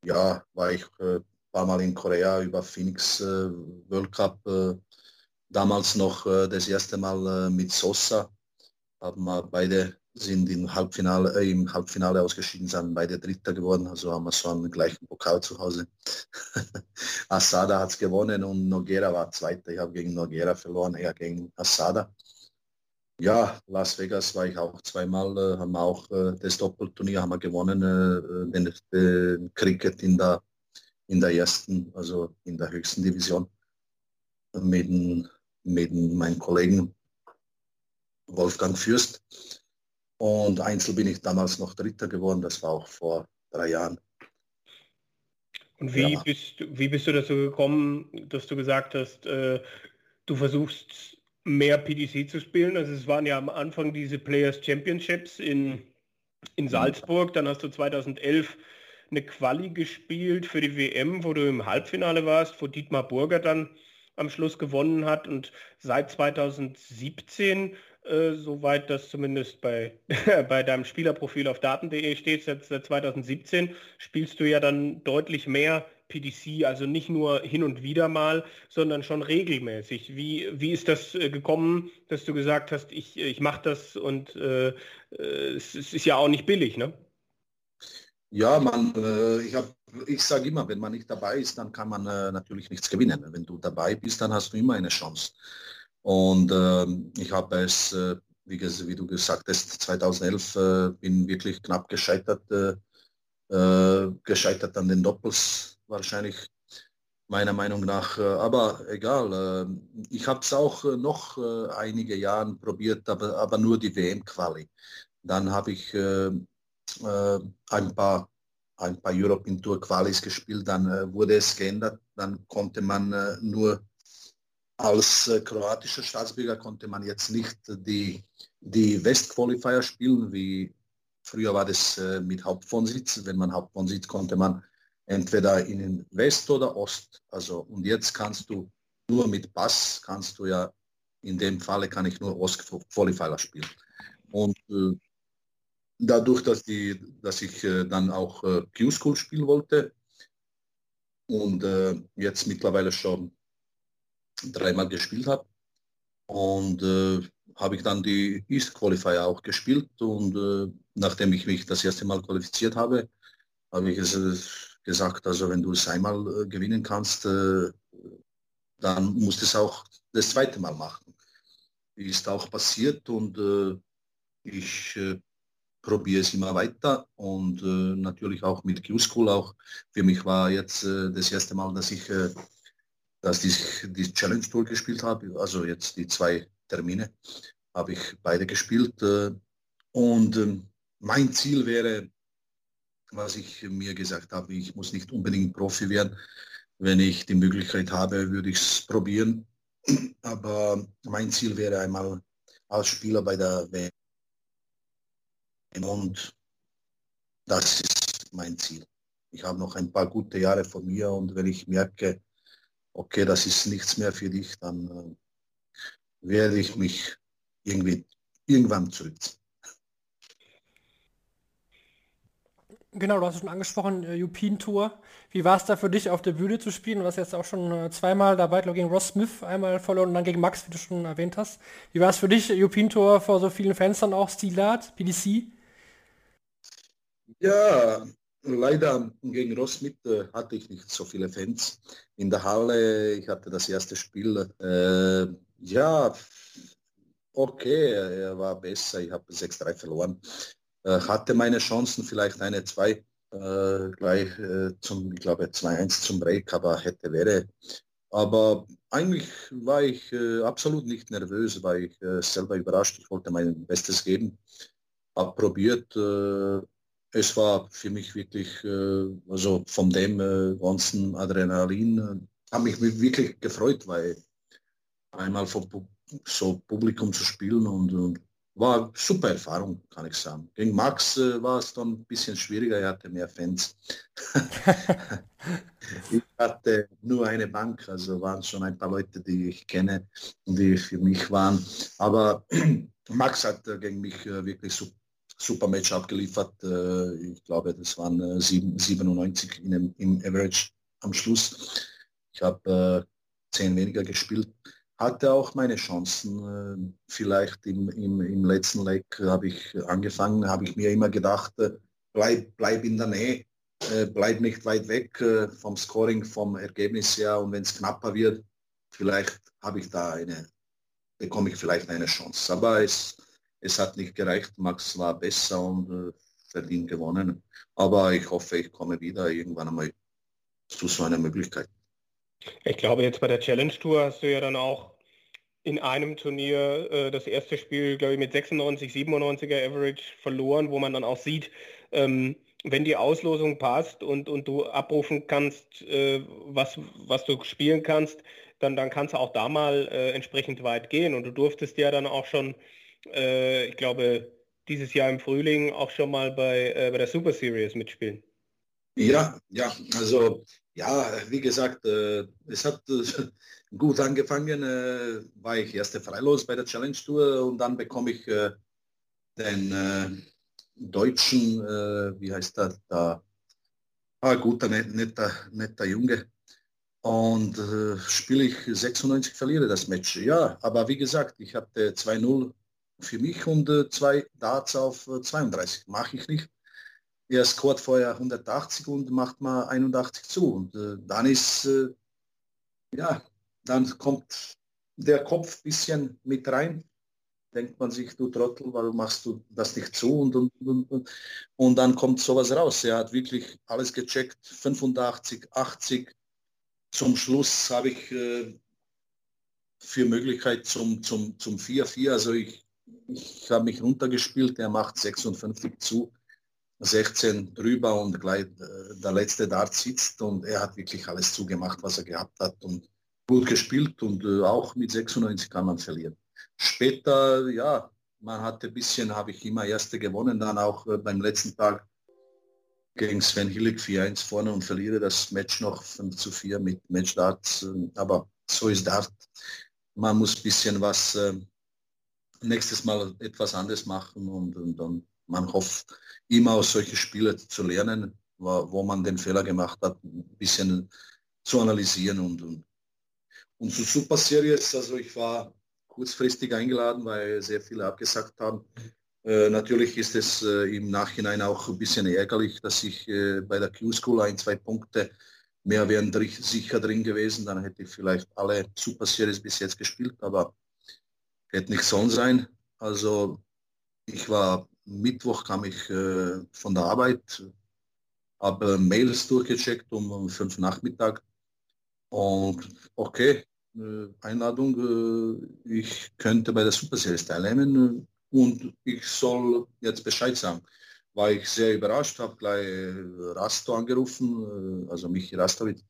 Speaker 3: ja, war ich äh, ein paar Mal in Korea über Phoenix äh, World Cup. Äh, damals noch äh, das erste Mal äh, mit Sosa. Haben wir beide sind im Halbfinale, im Halbfinale ausgeschieden, sind beide Dritter geworden, also haben wir so einen gleichen Pokal zu Hause. [laughs] Asada hat es gewonnen und Noguera war Zweiter. Ich habe gegen Noguera verloren, er gegen Asada. Ja, Las Vegas war ich auch zweimal, äh, haben wir auch äh, das Doppelturnier haben wir gewonnen, äh, den, den, Cricket in der, in der ersten, also in der höchsten Division mit, mit meinem Kollegen Wolfgang Fürst. Und Einzel bin ich damals noch Dritter geworden, das war auch vor drei Jahren.
Speaker 2: Und wie, ja. bist, wie bist du dazu gekommen, dass du gesagt hast, äh, du versuchst mehr PDC zu spielen. Also es waren ja am Anfang diese Players Championships in, in Salzburg. Dann hast du 2011 eine Quali gespielt für die WM, wo du im Halbfinale warst, wo Dietmar Burger dann am Schluss gewonnen hat und seit 2017 äh, soweit das zumindest bei, [laughs] bei deinem Spielerprofil auf daten.de steht, seit, seit 2017 spielst du ja dann deutlich mehr PDC, also nicht nur hin und wieder mal, sondern schon regelmäßig. Wie, wie ist das äh, gekommen, dass du gesagt hast, ich, ich mache das und äh, äh, es, es, ist ja auch nicht billig, ne?
Speaker 3: Ja, man, äh, ich, ich sage immer, wenn man nicht dabei ist, dann kann man äh, natürlich nichts gewinnen. Wenn du dabei bist, dann hast du immer eine Chance. Und ähm, ich habe es, äh, wie, wie, du gesagt hast, 2011 bin wirklich knapp gescheitert, gescheitert an den Doppels wahrscheinlich meiner Meinung nach. Äh, aber egal, äh, ich habe es auch äh, noch einige Jahre probiert, aber, aber nur die WM-Quali. Dann habe ich ein paar ein paar European Tour Qualis gespielt, dann wurde es geändert, dann konnte man nur als kroatischer Staatsbürger konnte man jetzt nicht die, die West-Qualifier spielen, wie früher war das mit Hauptwohnsitz. Wenn man Hauptwohnsitz konnte man entweder in West oder Ost. Also und jetzt kannst du nur mit Pass, kannst du ja, in dem Falle kann ich nur Ost-Qualifier spielen. Und äh, dadurch, dass, die, dass ich äh, dann auch äh, Q-School spielen wollte und äh, jetzt mittlerweile schon dreimal gespielt habe und äh, habe ich dann die East Qualifier auch gespielt und äh, nachdem ich mich das erste Mal qualifiziert habe, habe ich es gesagt, also wenn du es einmal äh, gewinnen kannst, äh, dann musst du es auch das zweite Mal machen. Ist auch passiert und äh, ich äh, probiere es immer weiter und äh, natürlich auch mit Q-School auch. Für mich war jetzt äh, das erste Mal, dass ich dass die, die Challenge Tour gespielt habe, also jetzt die zwei Termine habe ich beide gespielt und ähm, mein Ziel wäre was ich mir gesagt habe, ich muss nicht unbedingt Profi werden. Wenn ich die Möglichkeit habe, würde ich es probieren. Aber mein Ziel wäre einmal als Spieler bei der WM. Und das ist mein Ziel. Ich habe noch ein paar gute Jahre vor mir und wenn ich merke, okay, das ist nichts mehr für dich, dann äh, werde ich mich irgendwie irgendwann zurückziehen.
Speaker 1: Genau, du hast es schon angesprochen, äh, European Tour. Wie war es da für dich, auf der Bühne zu spielen? Du warst jetzt auch schon äh, zweimal dabei, glaube gegen Ross Smith einmal verloren und dann gegen Max, wie du schon erwähnt hast. Wie war es für dich, European Tour vor so vielen Fans dann auch, Stilart, PDC?
Speaker 3: Ja, leider gegen Ross Smith äh, hatte ich nicht so viele Fans. In der Halle, ich hatte das erste Spiel. Äh, ja, okay, er war besser. Ich habe 6-3 verloren. Äh, hatte meine Chancen, vielleicht eine, zwei, äh, gleich äh, zum, ich glaube 2-1 zum Break, aber hätte, wäre. Aber eigentlich war ich äh, absolut nicht nervös, war ich selber überrascht. Ich wollte mein Bestes geben, habe probiert. Äh, es war für mich wirklich, also von dem ganzen Adrenalin, habe mich wirklich gefreut, weil einmal vor so Publikum zu spielen und, und war super Erfahrung, kann ich sagen. Gegen Max äh, war es dann ein bisschen schwieriger, er hatte mehr Fans. [laughs] ich hatte nur eine Bank, also waren schon ein paar Leute, die ich kenne die für mich waren. Aber [clears throat] Max hat äh, gegen mich äh, wirklich super, super Match abgeliefert. Äh, ich glaube, das waren 7, 97 in im Average am Schluss. Ich habe äh, zehn weniger gespielt hatte auch meine Chancen. Äh, vielleicht im, im, im letzten Leg habe ich angefangen, habe ich mir immer gedacht, äh, bleib, bleib in der Nähe, äh, bleib nicht weit weg vom Scoring, vom Ergebnis her und wenn es knapper wird, vielleicht habe ich da eine, bekomme ich vielleicht eine Chance. Aber es, es hat nicht gereicht. Max war besser und verdient gewonnen. Aber ich hoffe, ich komme wieder irgendwann einmal zu so einer Möglichkeit.
Speaker 2: Ich glaube, jetzt bei der Challenge Tour hast du ja dann auch in einem Turnier äh, das erste Spiel, glaube ich, mit 96, 97er Average verloren, wo man dann auch sieht, ähm, wenn die Auslosung passt und, und du abrufen kannst, äh, was, was du spielen kannst, dann, dann kannst du auch da mal äh, entsprechend weit gehen. Und du durftest ja dann auch schon, äh, ich glaube, dieses Jahr im Frühling auch schon mal bei, äh, bei der Super Series mitspielen.
Speaker 3: Ja, ja, also ja, wie gesagt, äh, es hat äh, gut angefangen, äh, war ich erste Freilos bei der Challenge Tour und dann bekomme ich äh, den äh, deutschen, äh, wie heißt das, da, ah, guter, netter, netter Junge. Und spiele ich 96, verliere das Match. Ja, aber wie gesagt, ich hatte 2-0 für mich und zwei Darts auf 32. Mache ich nicht er scoret vorher 180 und macht mal 81 zu. Und äh, dann ist, äh, ja, dann kommt der Kopf bisschen mit rein. Denkt man sich, du Trottel, warum machst du das nicht zu? Und, und, und, und, und dann kommt sowas raus. Er hat wirklich alles gecheckt, 85, 80. Zum Schluss habe ich äh, für Möglichkeit zum, zum, zum 4-4. Also ich, ich habe mich runtergespielt, er macht 56 zu 16 drüber und gleich äh, der letzte Dart sitzt und er hat wirklich alles zugemacht, was er gehabt hat und gut gespielt und äh, auch mit 96 kann man verlieren. Später, ja, man hatte ein bisschen, habe ich immer Erste gewonnen, dann auch äh, beim letzten Tag gegen Sven Hillig 4-1 vorne und verliere das Match noch 5 zu 4 mit Match Darts. Aber so ist Dart. Man muss ein bisschen was äh, nächstes Mal etwas anderes machen und, und dann man hofft, immer aus solchen Spielen zu lernen, wo, wo, man den Fehler gemacht hat, ein bisschen zu analysieren und, und, und so Super Series, also ich war kurzfristig eingeladen, weil sehr viele abgesagt haben. Äh, natürlich ist es äh, im Nachhinein auch ein bisschen ärgerlich, dass ich äh, bei der Q-School ein, zwei Punkte mehr wären sicher drin gewesen. Dann hätte ich vielleicht alle Super Series bis jetzt gespielt, aber hätte nicht sollen sein. Also ich war Mittwoch kam ich äh, von der Arbeit, habe Mails durchgecheckt um, fünf Nachmittag und okay, äh, Einladung, äh, ich könnte bei der Super Series teilnehmen äh, und ich soll jetzt Bescheid sagen. War ich sehr überrascht, habe gleich Rasto angerufen, äh, also Michi Rastovic,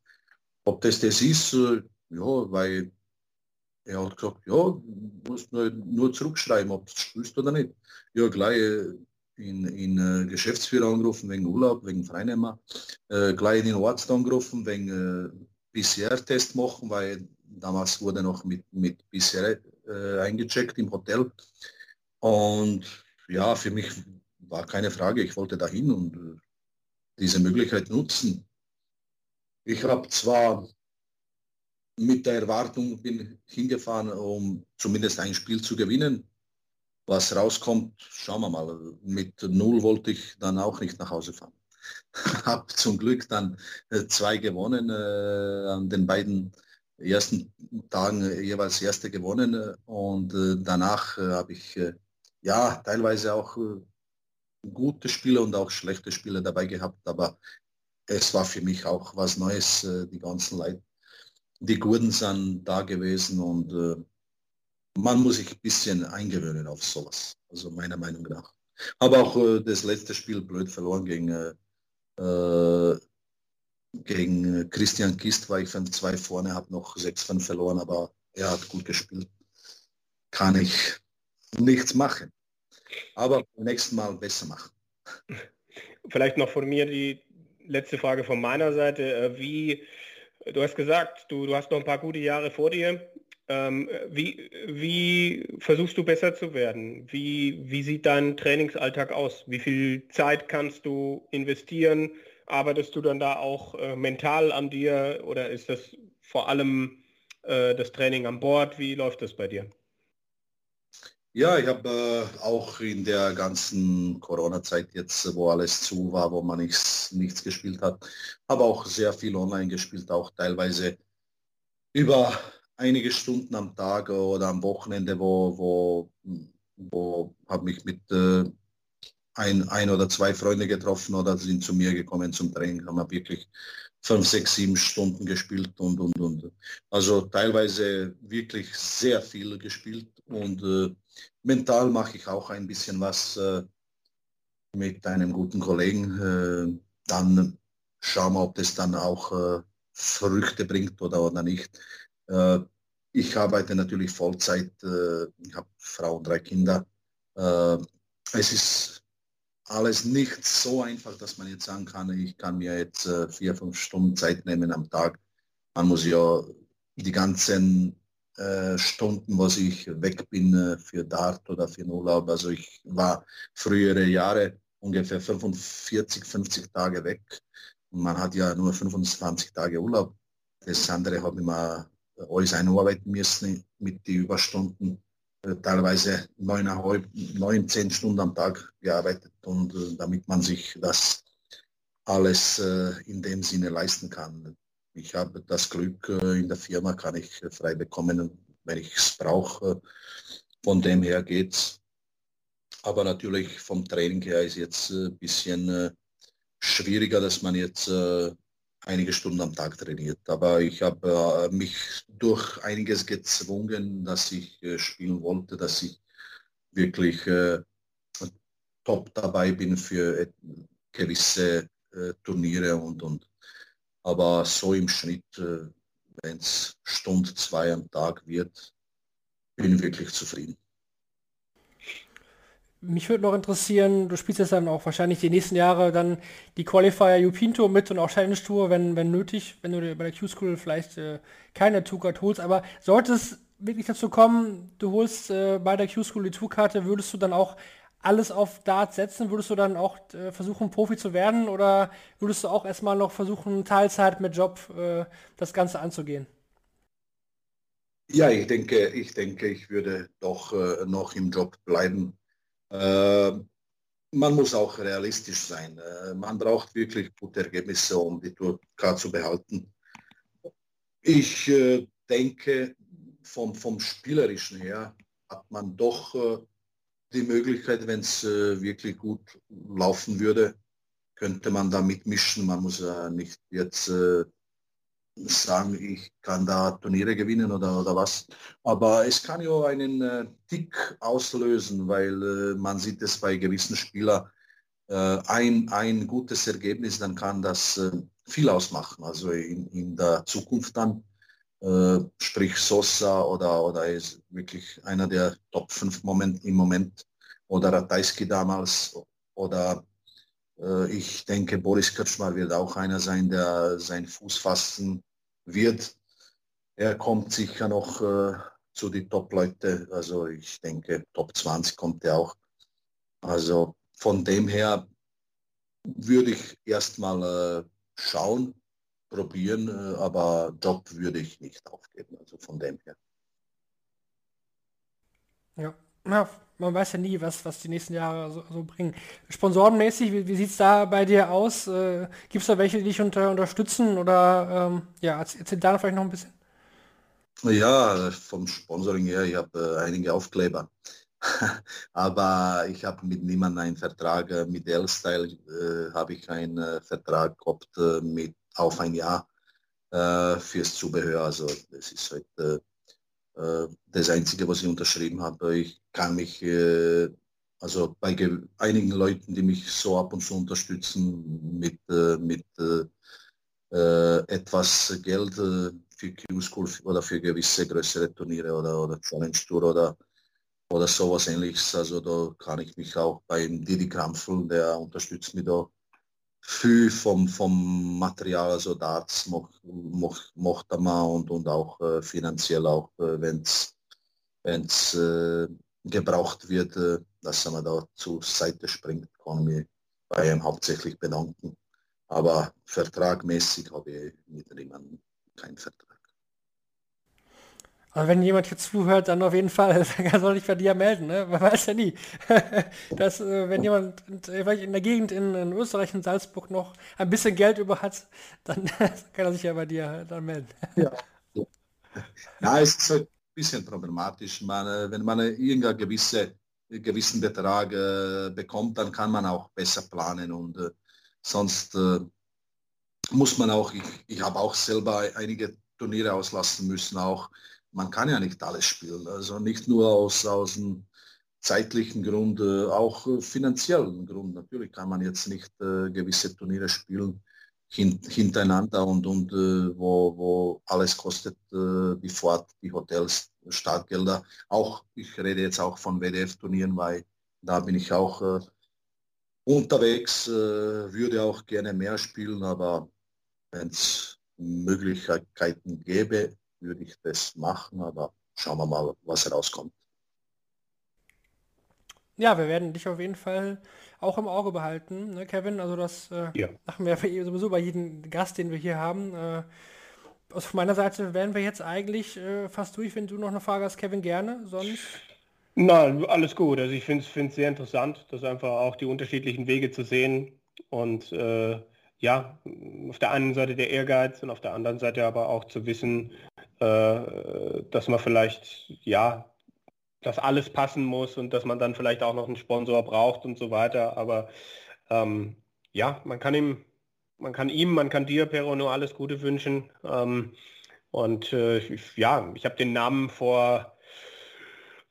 Speaker 3: ob das das ist, äh, ja, weil er hat gesagt, ja, musst nur, nur zurückschreiben, ob du spielst oder nicht. Ja, gleich äh, in, in äh, Geschäftsführer angerufen wegen Urlaub, wegen Freinehmer. Äh, gleich in den Arzt angerufen wegen äh, PCR-Test machen, weil damals wurde noch mit, mit PCR äh, eingecheckt im Hotel. Und ja, für mich war keine Frage, ich wollte dahin und äh, diese Möglichkeit nutzen. Ich habe zwar mit der Erwartung bin hingefahren, um zumindest ein Spiel zu gewinnen. Was rauskommt, schauen wir mal. Mit null wollte ich dann auch nicht nach Hause fahren. [laughs] Hab zum Glück dann äh, zwei gewonnen, äh, an den beiden ersten Tagen jeweils erste gewonnen äh, und äh, danach äh, habe ich äh, ja teilweise auch gute Spiele und auch schlechte Spiele dabei gehabt, aber es war für mich auch was Neues, die ganzen Leute die Gurden sind da gewesen und äh, man muss sich ein bisschen eingewöhnen auf sowas, also meiner Meinung nach. Aber auch äh, das letzte Spiel blöd verloren gegen, äh, äh gegen Christian Kist, war ich 5-2 vorne, habe noch 6-5 verloren, aber er hat gut gespielt. Kann ich nichts machen. Aber beim nächsten Mal besser machen.
Speaker 2: Vielleicht noch von mir die letzte Frage von meiner Seite. Äh, wie Du hast gesagt, du, du hast noch ein paar gute Jahre vor dir. Ähm, wie, wie versuchst du besser zu werden? Wie, wie sieht dein Trainingsalltag aus? Wie viel Zeit kannst du investieren? Arbeitest du dann da auch äh, mental an dir oder ist das vor allem äh, das Training an Bord? Wie läuft das bei dir?
Speaker 3: Ja, ich habe äh, auch in der ganzen Corona-Zeit jetzt, wo alles zu war, wo man nichts, nichts gespielt hat, habe auch sehr viel online gespielt, auch teilweise über einige Stunden am Tag oder am Wochenende, wo, wo, wo habe mich mit äh, ein, ein oder zwei Freunde getroffen oder sind zu mir gekommen zum Training, haben wir wirklich fünf, sechs, sieben Stunden gespielt und, und, und. Also teilweise wirklich sehr viel gespielt und äh, mental mache ich auch ein bisschen was äh, mit einem guten Kollegen. Äh, dann schauen wir, ob das dann auch äh, Früchte bringt oder, oder nicht. Äh, ich arbeite natürlich Vollzeit. Ich habe Frau und drei Kinder. Es ist alles nicht so einfach, dass man jetzt sagen kann, ich kann mir jetzt vier, fünf Stunden Zeit nehmen am Tag. Man muss ja die ganzen Stunden, wo ich weg bin äh, für Dart oder für den Urlaub. Also ich war frühere Jahre ungefähr 45, 50 Tage weg. Und man hat ja nur 25 Tage Urlaub. Das andere habe ich mal alles einarbeiten müssen mit den Überstunden. Äh, teilweise neuneinhalb, neun, zehn Stunden am Tag gearbeitet und äh, damit man sich das alles äh, in dem Sinne leisten kann. Ich habe das Glück, in der Firma kann ich frei bekommen, wenn ich es brauche. Von dem her geht's. Aber natürlich vom Training her ist jetzt ein bisschen schwieriger, dass man jetzt einige Stunden am Tag trainiert. Aber ich habe äh, mich durch einiges gezwungen, dass ich äh, spielen wollte, dass ich wirklich äh, top dabei bin für gewisse äh, Turniere und, und aber so im Schnitt, äh, wenn es Stunde zwei am Tag wird, bin ich wirklich zufrieden.
Speaker 1: Mich würde noch interessieren, du spielst jetzt dann auch wahrscheinlich die nächsten Jahre dann die Qualifier Tour mit und auch Challenge Tour, wenn, wenn nötig, wenn du bei der Q-School vielleicht äh, keine Tourcard holst. Aber sollte es wirklich dazu kommen, du holst äh, bei der Q-School die Tourkarte, würdest du dann auch alles auf Dart setzen? Würdest du dann auch äh, versuchen, Profi zu werden oder würdest du auch erstmal noch versuchen, Teilzeit mit Job äh, das Ganze anzugehen?
Speaker 3: Ja, ich denke, ich denke, ich würde doch äh, noch im Job bleiben äh, man muss auch realistisch sein. Äh, man braucht wirklich gute Ergebnisse, um die Tour zu behalten. Ich äh, denke, vom, vom Spielerischen her hat man doch die Möglichkeit, wenn es wirklich gut laufen würde, könnte man da mitmischen. Man muss ja nicht jetzt sagen, ich kann da Turniere gewinnen oder, oder was. Aber es kann ja einen äh, Tick auslösen, weil äh, man sieht es bei gewissen Spielern, äh, ein, ein gutes Ergebnis, dann kann das äh, viel ausmachen. Also in, in der Zukunft dann, äh, sprich Sosa oder, oder ist wirklich einer der Top 5 Moment, im Moment oder Ratajski damals oder äh, ich denke, Boris Kirschmar wird auch einer sein, der seinen Fuß fassen wird. Er kommt sicher noch äh, zu den Top-Leute. Also ich denke, Top 20 kommt er auch. Also von dem her würde ich erstmal äh, schauen, probieren, äh, aber Job würde ich nicht aufgeben. Also von dem her.
Speaker 1: Ja, ja man weiß ja nie, was, was die nächsten Jahre so, so bringen. Sponsorenmäßig, wie, wie sieht es da bei dir aus? Äh, Gibt es da welche, die dich unter, unterstützen? Oder ähm, ja, erzähl da vielleicht noch ein bisschen.
Speaker 3: Ja, vom Sponsoring her, ich habe äh, einige Aufkleber. [laughs] Aber ich habe mit niemandem einen Vertrag. Mit L-Style äh, habe ich einen äh, Vertrag gehabt äh, mit auf ein Jahr fürs Zubehör. Also das ist halt äh, das Einzige, was ich unterschrieben habe. Ich kann mich, äh, also bei einigen Leuten, die mich so ab und zu unterstützen mit, äh, mit etwas Geld für Q-School oder für gewisse größere Turniere oder, oder Challenge Tour oder, oder sowas ähnliches. Also da kann ich mich auch beim Didi Krampfel, der unterstützt mich da viel vom, vom Material, also Darts mocht, mocht, mochte man und, und auch äh, finanziell auch, äh, wenn es äh, gebraucht wird, äh, dass man da zur Seite springt, kann mich bei ihm hauptsächlich bedanken. Aber vertragmäßig habe ich mit niemandem keinen Vertrag.
Speaker 1: Aber wenn jemand jetzt zuhört, dann auf jeden Fall, [laughs] er soll sich bei dir melden, ne? Man weiß ja nie. [laughs] Dass, äh, wenn jemand in der Gegend in, in, Österreich, in Salzburg noch ein bisschen Geld über hat, [laughs] dann kann er sich ja bei dir dann melden.
Speaker 3: Ja, ja es ist halt ein bisschen problematisch. Man, äh, wenn man irgendeinen gewisse, gewissen Betrag äh, bekommt, dann kann man auch besser planen und äh, sonst äh, muss man auch, ich, ich habe auch selber einige Turniere auslassen müssen, auch man kann ja nicht alles spielen. Also nicht nur aus, aus einem zeitlichen Grund, äh, auch äh, finanziellen Grund. Natürlich kann man jetzt nicht äh, gewisse Turniere spielen hint, hintereinander und, und wo, wo alles kostet, die Fahrt, die Hotels, Startgelder. Auch, ich rede jetzt auch von WDF-Turnieren, weil da bin ich auch unterwegs, würde auch gerne mehr spielen, aber wenn es Möglichkeiten gäbe, würde ich das machen, aber schauen wir mal, was herauskommt.
Speaker 1: Ja, wir werden dich auf jeden Fall auch im Auge behalten, ne, Kevin. Also das äh, ja. machen wir sowieso bei jedem Gast, den wir hier haben. Äh, aus meiner Seite wären wir jetzt eigentlich äh, fast durch, wenn du noch eine Frage hast, Kevin, gerne. Sonst.
Speaker 2: Nein, alles gut. Also ich finde es sehr interessant, das einfach auch die unterschiedlichen Wege zu sehen. Und äh, ja, auf der einen Seite der Ehrgeiz und auf der anderen Seite aber auch zu wissen, äh, dass man vielleicht ja dass alles passen muss und dass man dann vielleicht auch noch einen Sponsor braucht und so weiter. Aber ähm, ja, man kann ihm, man kann ihm, man kann dir, Pero, nur alles Gute wünschen. Ähm, und äh, ja, ich habe den Namen vor,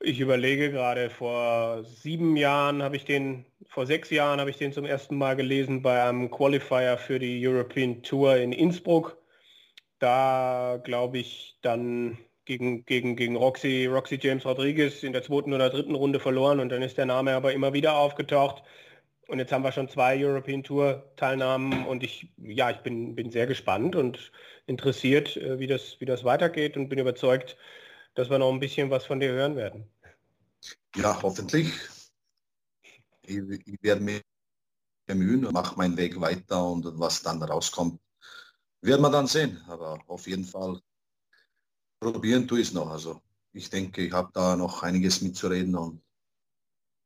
Speaker 2: ich überlege gerade, vor sieben Jahren habe ich den, vor sechs Jahren habe ich den zum ersten Mal gelesen bei einem Qualifier für die European Tour in Innsbruck. Da glaube ich dann gegen, gegen, gegen Roxy, Roxy James Rodriguez in der zweiten oder dritten Runde verloren und dann ist der Name aber immer wieder aufgetaucht. Und jetzt haben wir schon zwei European Tour Teilnahmen und ich, ja, ich bin, bin sehr gespannt und interessiert, äh, wie das, wie das weitergeht und bin überzeugt, dass wir noch ein bisschen was von dir hören werden.
Speaker 3: Ja, hoffentlich. Ich, ich werde mich bemühen und mache meinen Weg weiter und was dann rauskommt, werden wir dann sehen. Aber auf jeden Fall probieren tue ich es noch. Also ich denke, ich habe da noch einiges mitzureden und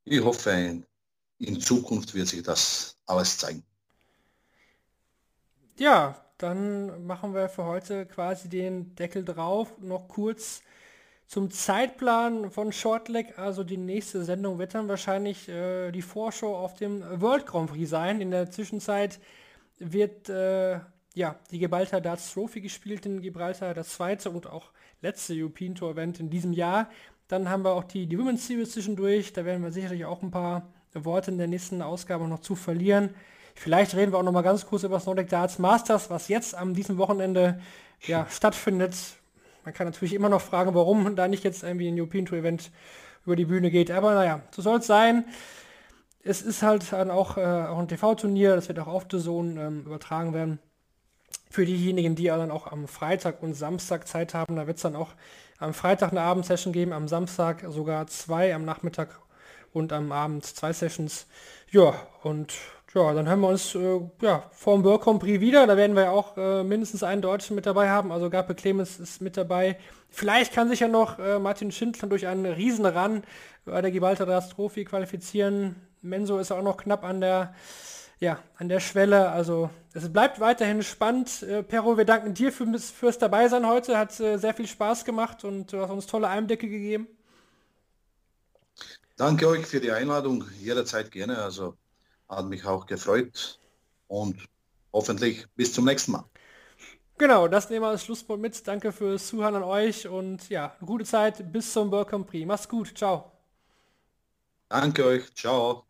Speaker 3: ich hoffe, in Zukunft wird sich das alles zeigen.
Speaker 1: Ja, dann machen wir für heute quasi den Deckel drauf. Noch kurz zum Zeitplan von Shortleg. Also die nächste Sendung wird dann wahrscheinlich äh, die Vorschau auf dem World Grand Prix sein. In der Zwischenzeit wird äh, ja, die Gibraltar Darts Trophy gespielt in Gibraltar, das zweite und auch letzte European Tour Event in diesem Jahr. Dann haben wir auch die, die Women's Series zwischendurch. Da werden wir sicherlich auch ein paar Worte in der nächsten Ausgabe noch zu verlieren. Vielleicht reden wir auch noch mal ganz kurz über das Nordic Darts Masters, was jetzt am diesem Wochenende ja, stattfindet. Man kann natürlich immer noch fragen, warum da nicht jetzt irgendwie ein European Tour Event über die Bühne geht. Aber naja, so soll es sein. Es ist halt dann auch, äh, auch ein TV-Turnier, das wird auch auf The Zone ähm, übertragen werden für diejenigen, die dann auch am Freitag und Samstag Zeit haben, da wird es dann auch am Freitag eine Abendsession geben, am Samstag sogar zwei, am Nachmittag und am Abend zwei Sessions. Ja, und ja, dann hören wir uns äh, ja, vor dem World Grand Prix wieder. Da werden wir auch äh, mindestens einen Deutschen mit dabei haben. Also Gabe Clemens ist mit dabei. Vielleicht kann sich ja noch äh, Martin Schindler durch einen Riesenrun bei der Gibraltar Trophy qualifizieren. Menso ist auch noch knapp an der ja, an der Schwelle. Also es bleibt weiterhin spannend. Äh, Pero, wir danken dir für, fürs Dabeisein heute. Hat äh, sehr viel Spaß gemacht und du hast uns tolle Einblicke gegeben.
Speaker 3: Danke euch für die Einladung. Jederzeit gerne. Also hat mich auch gefreut und hoffentlich bis zum nächsten Mal.
Speaker 1: Genau, das nehmen wir als Schlusswort mit. Danke fürs Zuhören an euch und ja, eine gute Zeit bis zum World Prix. Mach's gut. Ciao.
Speaker 3: Danke euch. Ciao.